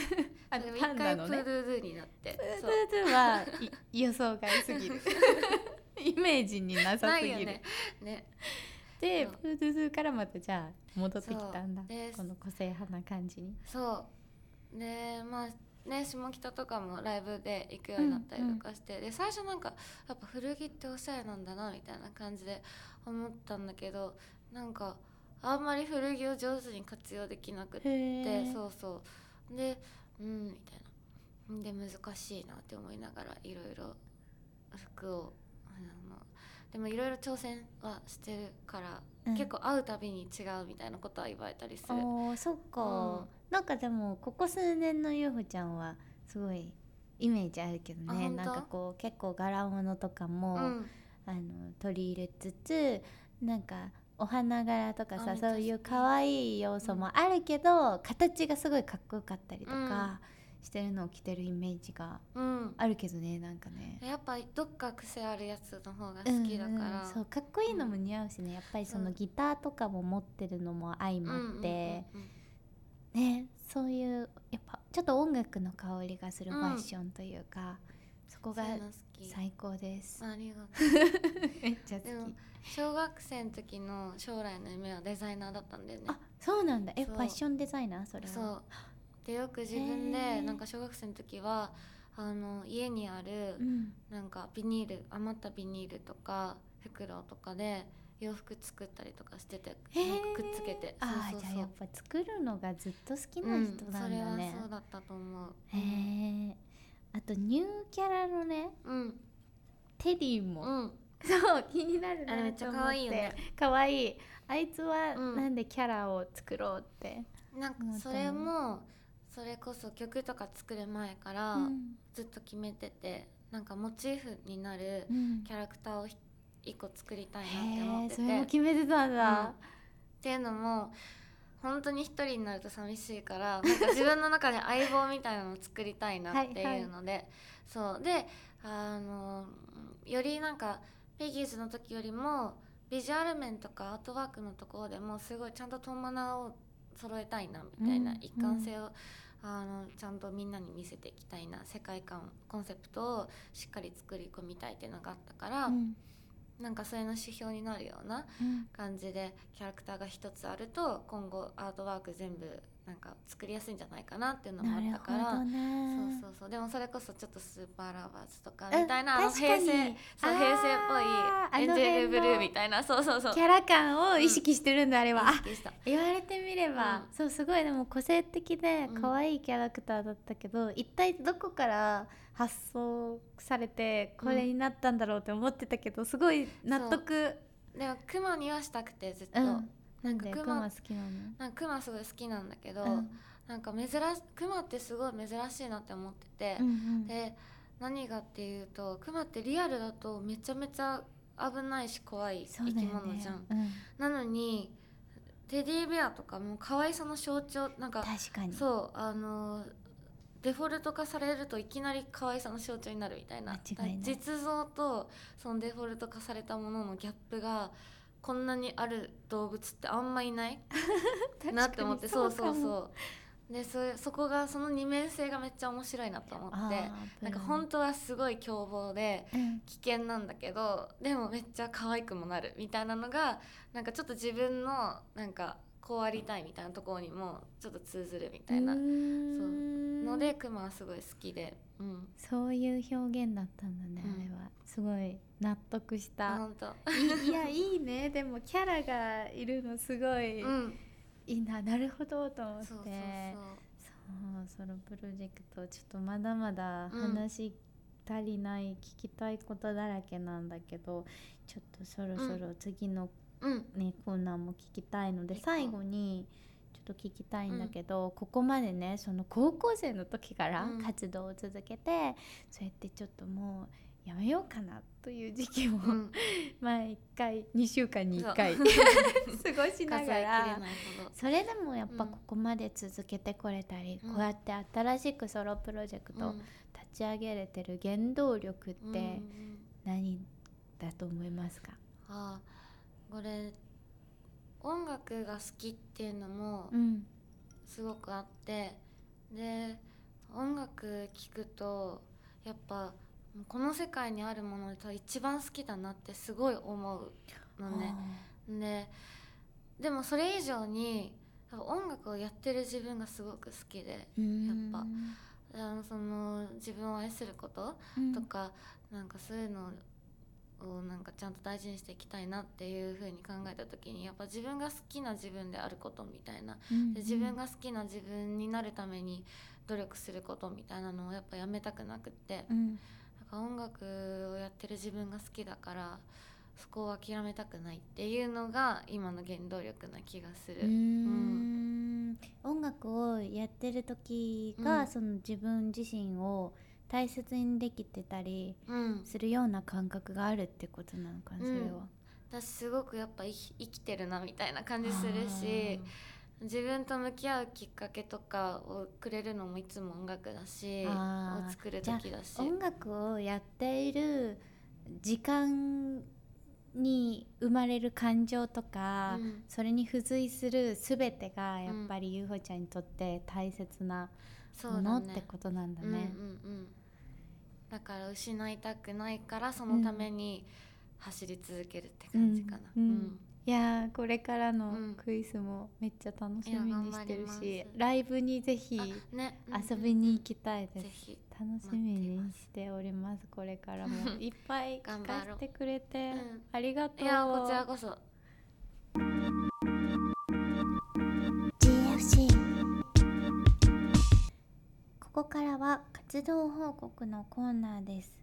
あのパン一回ダのね。プードゥになって。プードゥはい予想外すぎる。イメージになさすぎる、ね。ね。でプードゥからまたじゃあ戻ってきたんだ。この個性派な感じに。そう。でまあね下北とかもライブで行くようになったりとかして、で最初なんかやっぱ古着っておしゃれなんだなみたいな感じで思ったんだけどなんかあんまり古着を上手に活用できなくってそうそう。でうんみたいな。で難しいなって思いながらいろいろ服をでもいろいろ挑戦はしてるから、うん。結構会うたびに違うみたいなことは言われたりする。おーそっか、うん。なんかでもここ数年のゆうほちゃんはすごいイメージあるけどね。なんかこう結構柄物とかも、うん。あの取り入れつつなんかお花柄とかさあそういう可愛い要素もあるけど、形がすごいかっこよかったりとかしてるのを着てるイメージがうん。あるけどねなんかね。やっぱどっか癖あるやつの方が好きだから、うんうんそうかっこいいのも似合うしね。やっぱりそのそう。ギターとかも持ってるのも相まって、うんうんうんねそういうやっぱちょっと音楽の香りがするファッションというか、そこがそういうの好き。最高です。ありがと めっちゃ好き。小学生の時の将来の夢はデザイナーだったんだよね。あそうなんだ。えファッションデザイナー？それは。そう。でよく自分でなんか小学生の時はあの家にあるうん。なんかビニール余ったビニールとか袋とかで洋服作ったりとかしててくっつけて。あーそうそうそう。じゃあやっぱ作るのがずっと好きなうん人なんそれはだね。そうだったと思う。へえあとニューキャラのねうん。テディも、うんそう気になるあれめっちゃ可愛いよね。可愛い。あいつはうん。なんでキャラを作ろうって、なんかそれもそれこそ曲とか作る前からうん。ずっと決めててなんかモチーフになるうん。キャラクターをひ一個作りたいなって思ってて。れも決めてたんだ、っていうのも本当に一人になると寂しいからなんか自分の中で相棒みたいなのを作りたいなっていうので。そう。であのよりなんかペギーズの時よりもビジュアル面とかアートワークのところでもすごいちゃんとトーマナを揃えたいなみたいなうん。一貫性を、あのちゃんとみんなに見せていきたいな世界観コンセプトをしっかり作り込みたいっていうのがあったから、うん。なんかそれの指標になるようなうん。感じでキャラクターが一つあると今後アートワーク全部なんか作りやすいんじゃないかなっていうのもあったからどね。そうそうそう。でもそれこそちょっとスーパーラバーズとかうんみたいな、あの確かに。平成そう平成っぽいエンジェルブルーみたいなそうそうそう。キャラ感を意識してるんだ、あれは。あ意識した。言われてみれば、うん。そうすごいでも個性的でうん。可愛いキャラクターだったけど、一体どこから発想されてこれになったんだろうって思ってたけどすごい納得。でもクマにはしたくてずっと、うんなんでククママ好きなの？なんかクマすごい好きなんだけど、うん。なんか珍しクマってすごい珍しいなって思ってて、うんうん。で何がっていうとクマってリアルだとめちゃめちゃ危ないし怖い生き物じゃん、うん。なのにテディベアとかも可愛さの象徴なんか確かに。そうあのデフォルト化されるといきなり可愛さの象徴になるみたいな。実像とそのデフォルト化されたもののギャップがこんなにある動物ってあんまいない？なって思ってそうそうそう。でそれそこがその二面性がめっちゃ面白いなと思ってなんか本当はすごい凶暴でうん。危険なんだけどでもめっちゃ可愛くもなるみたいなのがなんかちょっと自分のなんかこうありたいみたいなところにもちょっと通ずるみたいな。うーん。のでクマはすごい好きで、うん、そういう表現だったんだね、うん。あれは。すごい納得した。本当い いやいいね。でもキャラがいるのすごい、うん。いいななるほどと思って。そうそうそう。ソロプロジェクトちょっとまだまだうん話足りない、聞きたいことだらけなんだけどちょっとそろそろ次の、ねコーナーも聞きたいので最後にちょっと聞きたいんだけど、ここまでねその高校生の時からうん。活動を続けて、そうやってちょっともうやめようかなという時期も、うん。まあ1回2週間に1回 過ごしながらそれでもやっぱうん。ここまで続けてこれたり、うん。こうやって新しくソロプロジェクトうん。立ち上げれてる原動力っうんて何だと思いますか、あこれ音楽が好きっていうのもうん。すごくあってで音楽聴くとやっぱこの世界にあるもので一番好きだなってすごい思うのね。ででもそれ以上に音楽をやってる自分がすごく好きでうん。やっあのその自分を愛することうん。とか、なんかそういうのをなんかちゃんと大事にしていきたいなっていう風に考えた時にやっぱ自分が好きな自分であることみたいな。うんで自分が好きな自分になるために努力することみたいなのをやっぱやめたくなくって。うん。なんか音楽をやってる自分が好きだからそこを諦めたくないっていうのが今の原動力な気がする。うーん。音楽をやってる時が、うん。その自分自身を大切にできてたりうん、するような感覚があるってことなのかな、それは。私すごくやっぱ生きてるなみたいな感じするし自分と向き合うきっかけとかをくれるのもいつも音楽だしを作る時だし音楽をやっている時間に生まれる感情とか、うん。それに付随する全てがやっぱりゆうほちゃんにとって大切なものってことなんだね。うんうんうん、だから失いたくないからそのために走り続けるって感じかな。うんうん。いやーこれからのうん。クイズもめっちゃ楽しみにしてるしライブにぜひ遊びに行きたいです、ぜひ。楽しみにしておりますこれからも。いっぱい聞頑張ろう。かせてくれてうん。ありがとう。いやこちらこそ。GFC ここからは活動報告のコーナーです。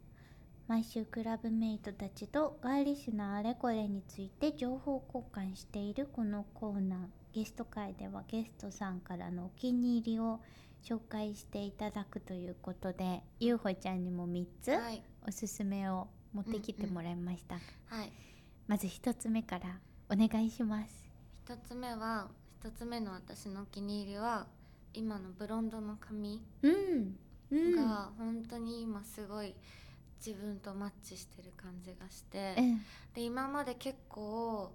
毎週クラブメイトたちとガーリッシュなあれこれについて情報交換しているこのコーナー。ゲスト会ではゲストさんからのお気に入りを紹介していただくということでゆうほちゃんにも3つはい。おすすめを持ってきてもらいました、はい。まず1つ目からお願いします。一つ目は一つ目の私のお気に入りは今のブロンドの髪うん。うん。が本当に今すごい自分とマッチしてる感じがして、うんで今まで結構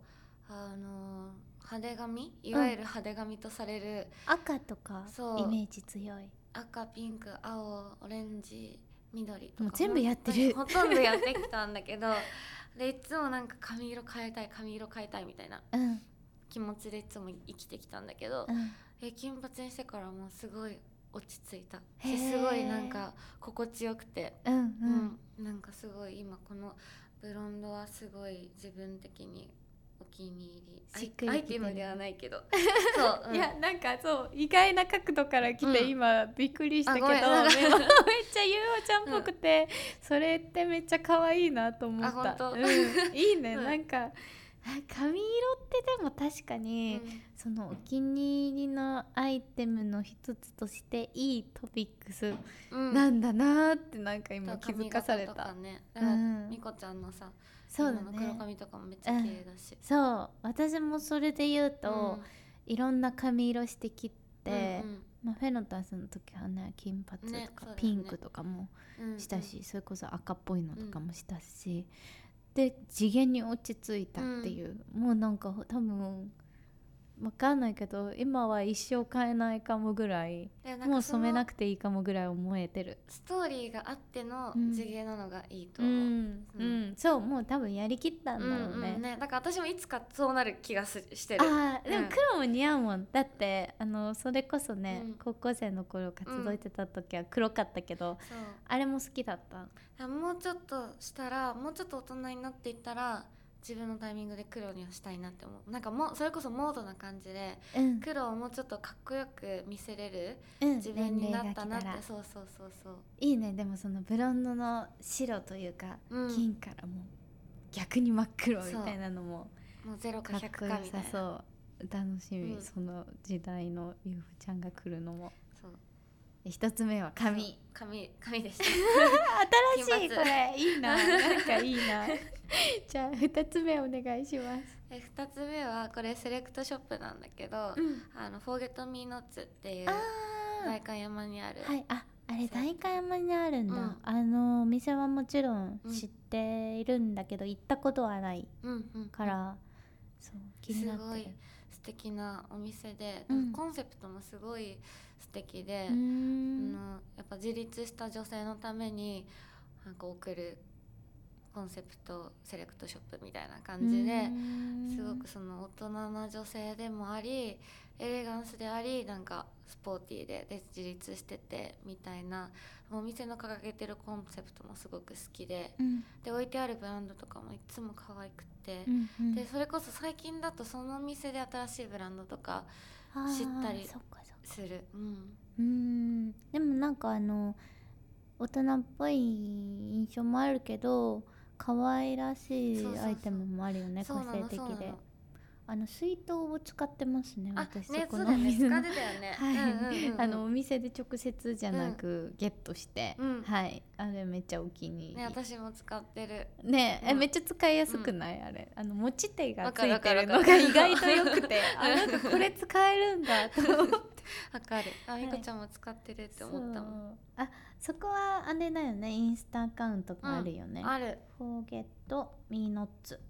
あの派手髪いわゆる派手髪とされる赤とかイメージ強い。赤ピンク青オレンジ緑とかも。う全部やってる。ほんとんどやってきたんだけど でいつもなんか髪色変えたい髪色変えたいみたいなうん。気持ちでいつも生きてきたんだけど、うんえ金髪にしてからもうすごい落ち着いた。すごいなんか心地よくて、うんううん。んなんかすごい今このブロンドはすごい自分的にお気に入り。アイしっくりきてる。アイテムではないけど。そう、うん。いやなんかそう意外な角度から来て、うん。今びっくりしたけどめっちゃゆうほちゃんっぽくて、それってめっちゃ可愛いなと思った。あ本当。うん、いいね、うん。なんかあ 髪色ってでも確かに、そのお気に入りのアイテムの一つとしていいトピックスうん。なんだなーってなんか今気髪づかされた。かね。うん。みこちゃんのさそうだ今の黒ね髪とかもめっちゃ綺麗だし、そう。私もそれで言うと、いろんな髪色してきて、うんまあ、フェノタスの時はね金髪とか、ねね。ピンクとかもうんうん。したし、それこそ赤っぽいのとかもしたし、で次元に落ち着いたっていう、もうなんか多分わかんないけど今は一生変えないかもぐらいもう染めなくくていいかもぐらい思えてる。ストーリーがあってのうん。地毛なのがいいとう思う、ん、ううん。ん、そうもう多分やりきったんだろうね、んんねだから私もいつかそうなる気がすしてる。あーでもうん黒も似合うもん。だってあのそれこそね、うん。高校生の頃活動してた時は黒かったけど、あれも好きだった。もうちょっとしたらもうちょっと大人になっていったら自分のタイミングで黒にはしたいなって思う。なんかもうそれこそモードな感じでうん、黒をもうちょっとかっこよく見せれるうん、自分になったなって。そうそうそうそう。いいね。でもそのブロンドの白というか、うん。金からもう逆に真っ黒みたいなのももうゼロか100かみたいな。さそう。楽しみ、うん。その時代のゆうふちゃんが来るのも一つ目は髪髪髪でした。新しいこれ。いいな。なんかいいな。じゃあ二つ目お願いします。で2つ目はこれセレクトショップなんだけど、うん。あのフォーゲットミーノッツっていうあ代官山にある、ーはい。ああれ代官山にあるんだ、うん。あのお店はもちろんうん知っているんだけど、行ったことはないうんうん。から、そう気になってる。すごい素敵なお店で、うん。コンセプトもすごい素敵で、うーん。やっぱ自立した女性のためになんか送るコンセプトセレクトショップみたいな感じで、すごくその大人な女性でもありエレガンスでありなんかスポーティーでで自立しててみたいなお店の掲げてるコンセプトもすごく好きでうん。で置いてあるブランドとかもいつも可愛くてう、んうん。でそれこそ最近だとそのお店で新しいブランドとか知ったりする。うん。うーん。でもなんかあの大人っぽい印象もあるけど可愛らしいアイテムもあるよね個性的で。のそうなのあの水筒を使ってますねあ私ねそこのお店の。ね。はい、うんうんうんうん。あのお店で直接じゃなくゲットして、うん。はい。あれめっちゃお気に入ねり私も使ってる。ねえ、うん。めっちゃ使いやすくない、あれ。あの持ち手がついてるのが意外とよくて。あなんかこれ使えるんだと思って。わかる。あい。みこちゃんも使ってるって思ったもん。あそこはあれだよね。インスタアカウントがあるよね、ある。フォーゲットミーノッツ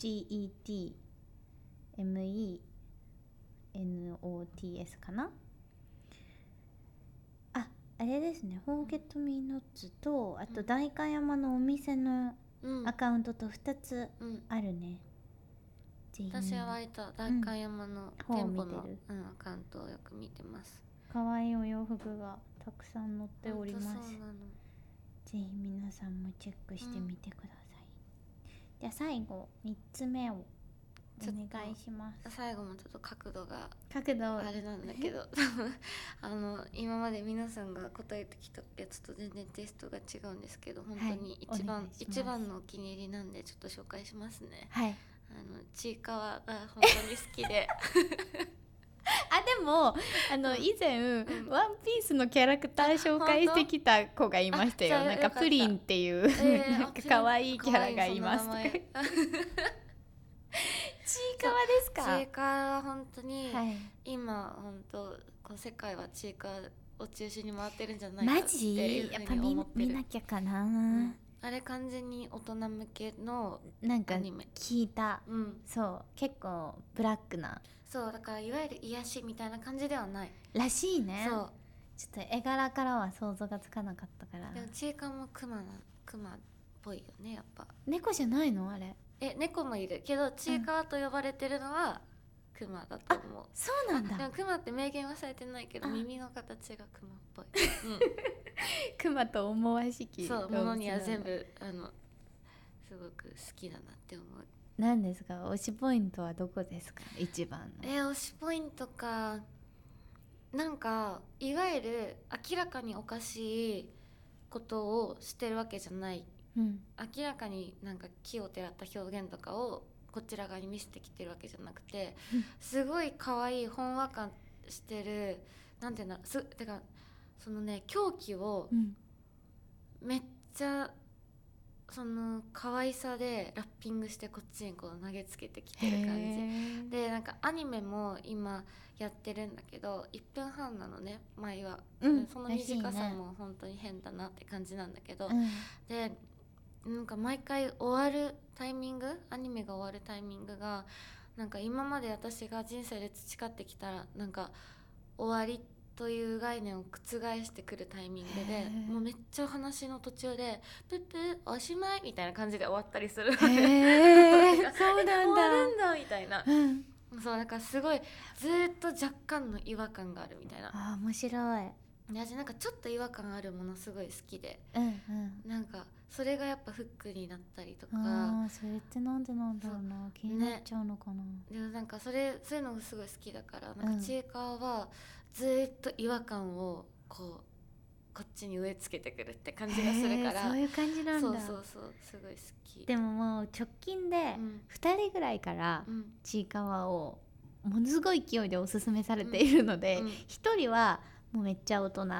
FORGETMENOTS かな？ああれですね。フォーゲットミーノッツとあとうん。代官山のお店のうん。アカウントと2つうん。あるね、ぜひ。私は割と代官山のうん店舗の、うん、アカウントをよく見てます。可愛いお洋服がたくさん載っております。ぜひ皆さんもチェックしてみてください、じゃあ最後3つ目をお願いします。最後もちょっと角度が角度あれなんだけど多分 あの今まで皆さんが答えてきたやつと全然テイストが違うんですけど本当に一番、お願い一番のお気に入りなんでちょっと紹介しますね。はい。あのちいかわが本当に好きで あでもあの以前、ん。ワンピースのキャラクター紹介してきた子がいましたよ。なんかプリンっていう、えーなんか可愛いキャラがいますちいかわですか？前ちいかわは本当に、はい。今本当こう世界はちいかわを中心に回ってるんじゃないかっていうふうにやっぱ見思ってる見なきゃかな、うん。あれ完全に大人向けのなんか聞いた。うん。そう結構ブラックなそうだからいわゆる癒しみたいな感じではない、らしいね。そう。ちょっと絵柄からは想像がつかなかったから。でもちいかわもクマなクマっぽいよねやっぱ。猫じゃないの？あれ。え猫もいるけどちいかわと呼ばれてるのはクマだと思う、そうなんだ。でもクマって明言はされてないけどあ。耳の形がクマっぽい、クマと思わしきうん、そうものには全部あのすごく好きだなって思う何ですか？推しポイントはどこですか？一番の。え推しポイントか。なんかいわゆる明らかにおかしいことをしてるわけじゃない。うん。明らかになんか木をてらった表現とかをこちら側に見せてきてるわけじゃなくてうん。すごい可愛いほんわかしてるなんていうんだろうすてかそのね狂気をうん。めっちゃその可愛さでラッピングしてこっちにこう投げつけてきてる感じ。じでなんかアニメも今やってるんだけど1分半なのね前は、うんその短さも本当に変だなって感じなんだけど、うん。でなんか毎回終わるタイミングアニメが終わるタイミングがなんか今まで私が人生で培ってきたなんか終わりという概念を覆してくるタイミングでもうめっちゃ話の途中で「プップーおしまい」みたいな感じで終わったりする。そうなん終わるだんだみたいな。うん。そうだからすごいずーっと若干の違和感があるみたいな。あー面白い。で私なんかちょっと違和感あるものすごい好きで。うんうん。なんかそれがやっぱフックになったりとか。ああそれってなんでなんだろうな。気になっちゃうのかな、でもなんかそれそういうのがすごい好きだからなうん。んかちいかわはずーっと違和感をここっちに植え付けてくるって感じがするから。そういう感じなんだ。そうそうそうすごい好き。でももう直近でうん。2人ぐらいからうん。ちいかわをものすごい勢いでおすすめされているので、うん。うん1人はもうめっちゃ大人うん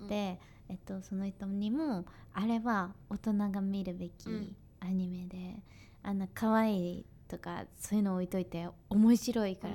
うん。で、えっと、その人にもあれは大人が見るべきうん。アニメで、あんな可愛いとかそういうの置いといて面白いから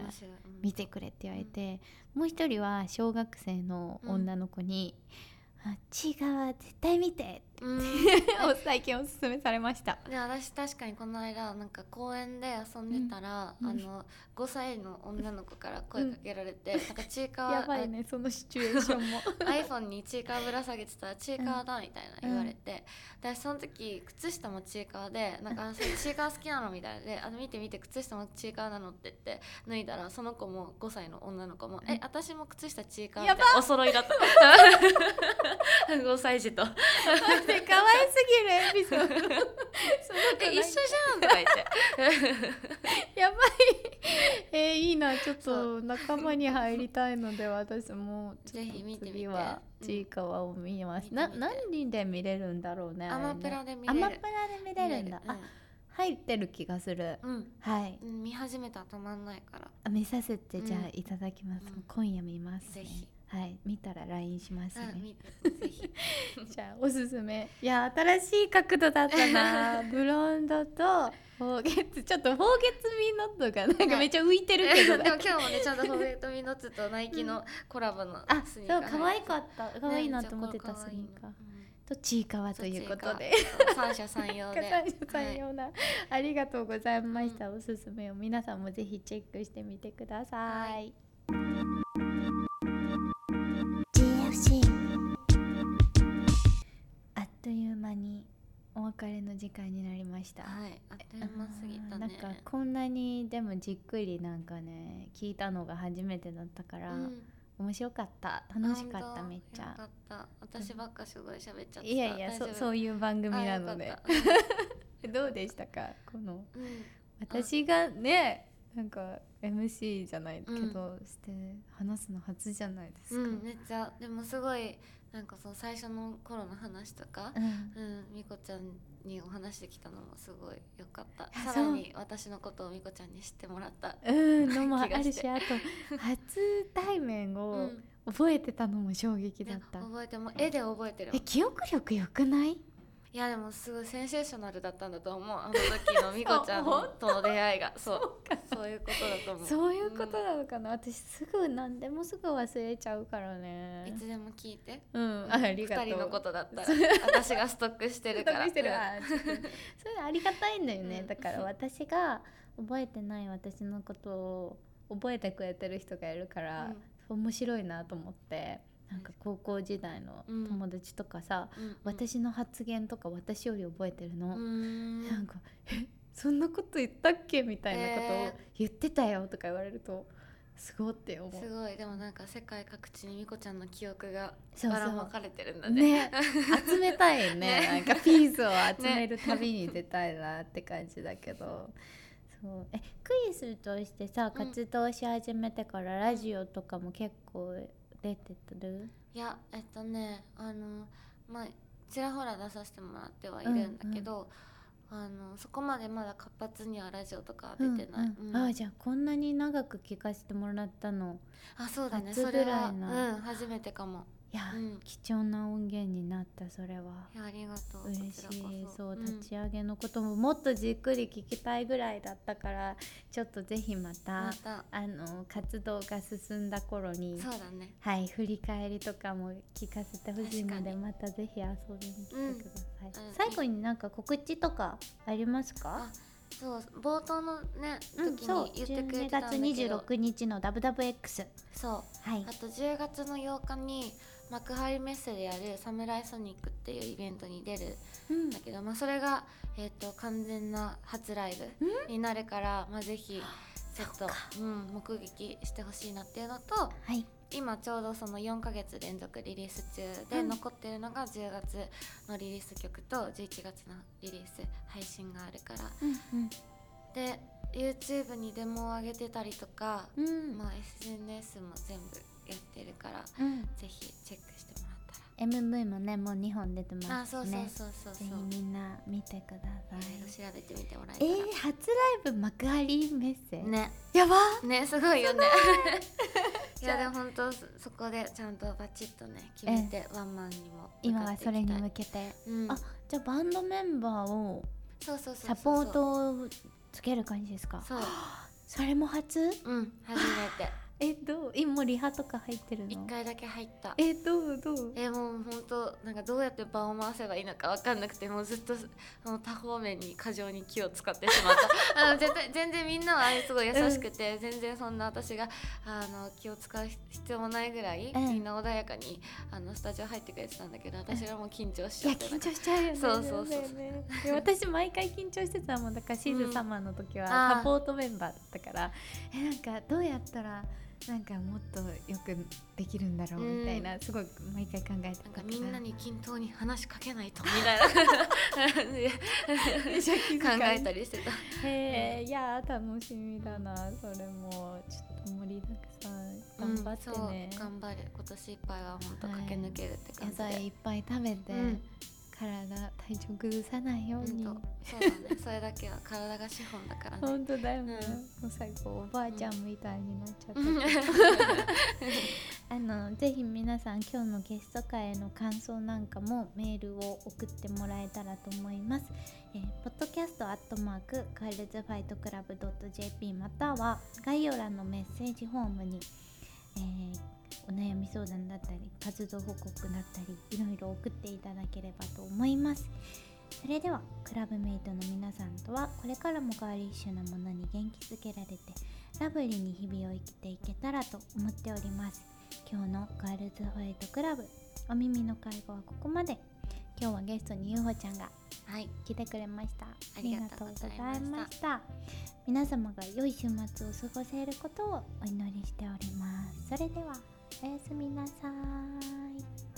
見てくれって言われて、もう一人は小学生の女の子に「あちいかわ絶対見て」ってうん。最近おすすめされました。で私確かにこの間なんか公園で遊んでたら、うん。あの5歳の女の子から声かけられて、なんかちいかわやばいねそのシチュエーションも。iPhone にちいかわぶら下げてたらちいかわだみたいな言われて、でその時靴下もちいかわでなんかちいかわ好きなのみたいな。であの見て見て靴下もちいかわなのって言って脱いだらその子も5歳の女の子も「え私も靴下ちいかわ」やばみたいなお揃いだった。5歳児と。待って可愛すぎるエピソード。その「子え一緒じゃん」とか言ってやばい。えー、いいなちょっと仲間に入りたいので私もぜひ見てみてちいかわを見ます。見てみてな何人で見れるんだろうね。アマプラで見れるアマプラで見れるんだ。あ入ってる気がする。うん、はい。うん、見始めたら止まんないからあ見させてじゃあうんいただきます。うん今夜見ます、ね。ぜひはい見たら LINE しますね。じゃあおすすめ。いや新しい角度だったな。ブロンドとフォーゲッツちょっとフォーゲッツミーノットがなんかめっちゃ浮いてるけど。でねも今日もねちゃんとホベットミノッツとナイキのコラボのあスニーカーそう可愛かっった可愛いなと思ってたスニーカーとちいかわということで。三者三様で。三者三様な、ありがとうございました、おすすめを皆さんもぜひチェックしてみてください、GFC という間にお別れの時間になりました、はいあっという間すぎたね。なんかこんなにでもじっくりなんかね聞いたのが初めてだったから、うん。面白かった。楽しかっためっちゃ。よかった。私ばっかすごい喋っちゃった。いやいやそそういいう番組なので。どうでしたか？この。うん。私がねなんか MC じゃないけど、して話すの初じゃないですか、うん、めっちゃ。でもすごいなんかその最初の頃の話とかうん。うんみこちゃんにお話できたのもすごい良かった。やさらに私のことをみこちゃんに知ってもらった。うん のもあるしあと初対面うをん。覚えてたのも衝撃だった、覚えても絵で覚えてるえ記憶力良くない？いやでもすごいセンセーショナルだったんだと思う。あの時のみこちゃんそうとの出会いが。そう。そういうことだと思う。そういうことなのかな、私すぐ何でもすぐ忘れちゃうからいねつでも聞いて。うん。ありがとう。二人のことだったら私がストックしてるから。ストックしてる。ういうのありがたいんだよね、うんだから私が覚えてない私のことを覚えてくれてる人がいるから、面白いなと思ってなんか高校時代のうん。友達とかさ、うん。うん私の発言とか私より覚えてるの、うーん。なんか「えそんなこと言ったっけ?」みたいなことをえ言ってたよとか言われるとすごいって思う。すごい。でもなんか世界各地にみこちゃんの記憶がばらまかれてるんだね。ね。集めたいね。ね。なんかピースを集める旅に出たいなって感じだけど、そう。えクイズとしてさうん。活動し始めてからラジオとかも結構出てる、いやえっとねあのまあちらほら出させてもらってはいるんだけど、あのそこまでまだ活発にはラジオとかは出てない、うんうんうん。あじゃあこんなに長く聞かせてもらったのあそうだね。初それはうん初めてかもいや、うん。貴重な音源になったそれは。いやありがとう。嬉しい。そ。ううん。立ち上げのことももっとじっくり聞きたいぐらいだったからちょっとぜひまたあの活動が進んだ頃にそうだね。はい振り返りとかも聞かせてほしいのでまたぜひ遊びに来てください、うん。最後になんか告知とかありますか？あそう冒頭のねうん、時に言ってくれ12てたんだ月けど、26日の WWX そう。はい。あと10月の8日に幕張メッセでやる「サムライソニック」っていうイベントに出るうんんだけど、まあ、それが、えー、と完全な初ライブになるから、まあ、ぜひちょっと、うん、目撃してほしいなっていうのとはい。今ちょうどその4ヶ月連続リリース中で、うん。残ってるのが10月のリリース曲と11月のリリース配信があるから。うんで YouTube にデモを上げてたりとか、うん。うん、まあ、SNS も全部やってるからうん。ぜひチェックしてもらったら。MV もねもう2本出てあますしね。そうそうそうそうそう。ぜひみんな見てください。いろいろ調べてみてもらえたら。えー、初ライブ幕張メッセね。やば。ねすごいよね。い。やでも本当そそこでちゃんとバチッとね決めてワンマンにも今はそれに向向けて。うん。あじゃあバンドメンバーをサポートをつける感じですか？そう。それも初？うん初めて えどう？今もリハとか入ってるの？一回だけ入った。えどう？どう？えもう本当なんかどうやって場を回せばいいのか分かんなくてもうずっともう多方面に過剰に気を使ってしまった。あの絶対全然みんなはすごい優しくて、全然そんな私があの気を使う必要もないぐらい、うん。みんな穏やかにあのスタジオ入ってくれてたんだけど私がもう緊張しいやちゃって緊張しちゃうよね。そうそうそうね。いや私毎回緊張してたもん。だからシーズサマーの時はサポートメンバーだったから。えなんかどうやったらなんかもっとよくできるんだろうみたいな、すごい毎回考えてなんたかみんなに均等に話しかけないとみたいな。考えたりしてた。へえいやー楽しみだな。それもちょっと盛りだくさん。頑張ってね、うん、そう頑張る今年いっぱいは本当駆け抜けるって感じで、野菜いっぱい食べて、うん体体調崩さないように。そうだね。それだけは体が資本だからね。本当だよね、うん。もう最後おばあちゃんみたいになっちゃった、うん。あのぜひ皆さん今日のゲスト回への感想なんかもメールを送ってもらえたらと思います。えー、ポッドキャストアットマークガールズファイトクラブ .jp または概要欄のメッセージフォームに、えーお悩み相談だったり活動報告だったりいろいろ送っていただければと思います。それではクラブメイトの皆さんとはこれからもガーリッシュなものに元気づけられてラブリーに日々を生きていけたらと思っております。今日のガールズファイトクラブお耳の会話はここまで。今日はゲストにゆうほちゃんがはい来てくれました。ありがとうございました。ありがとうございました。皆様が良い週末を過ごせることをお祈りしております。それではおやすみなさい。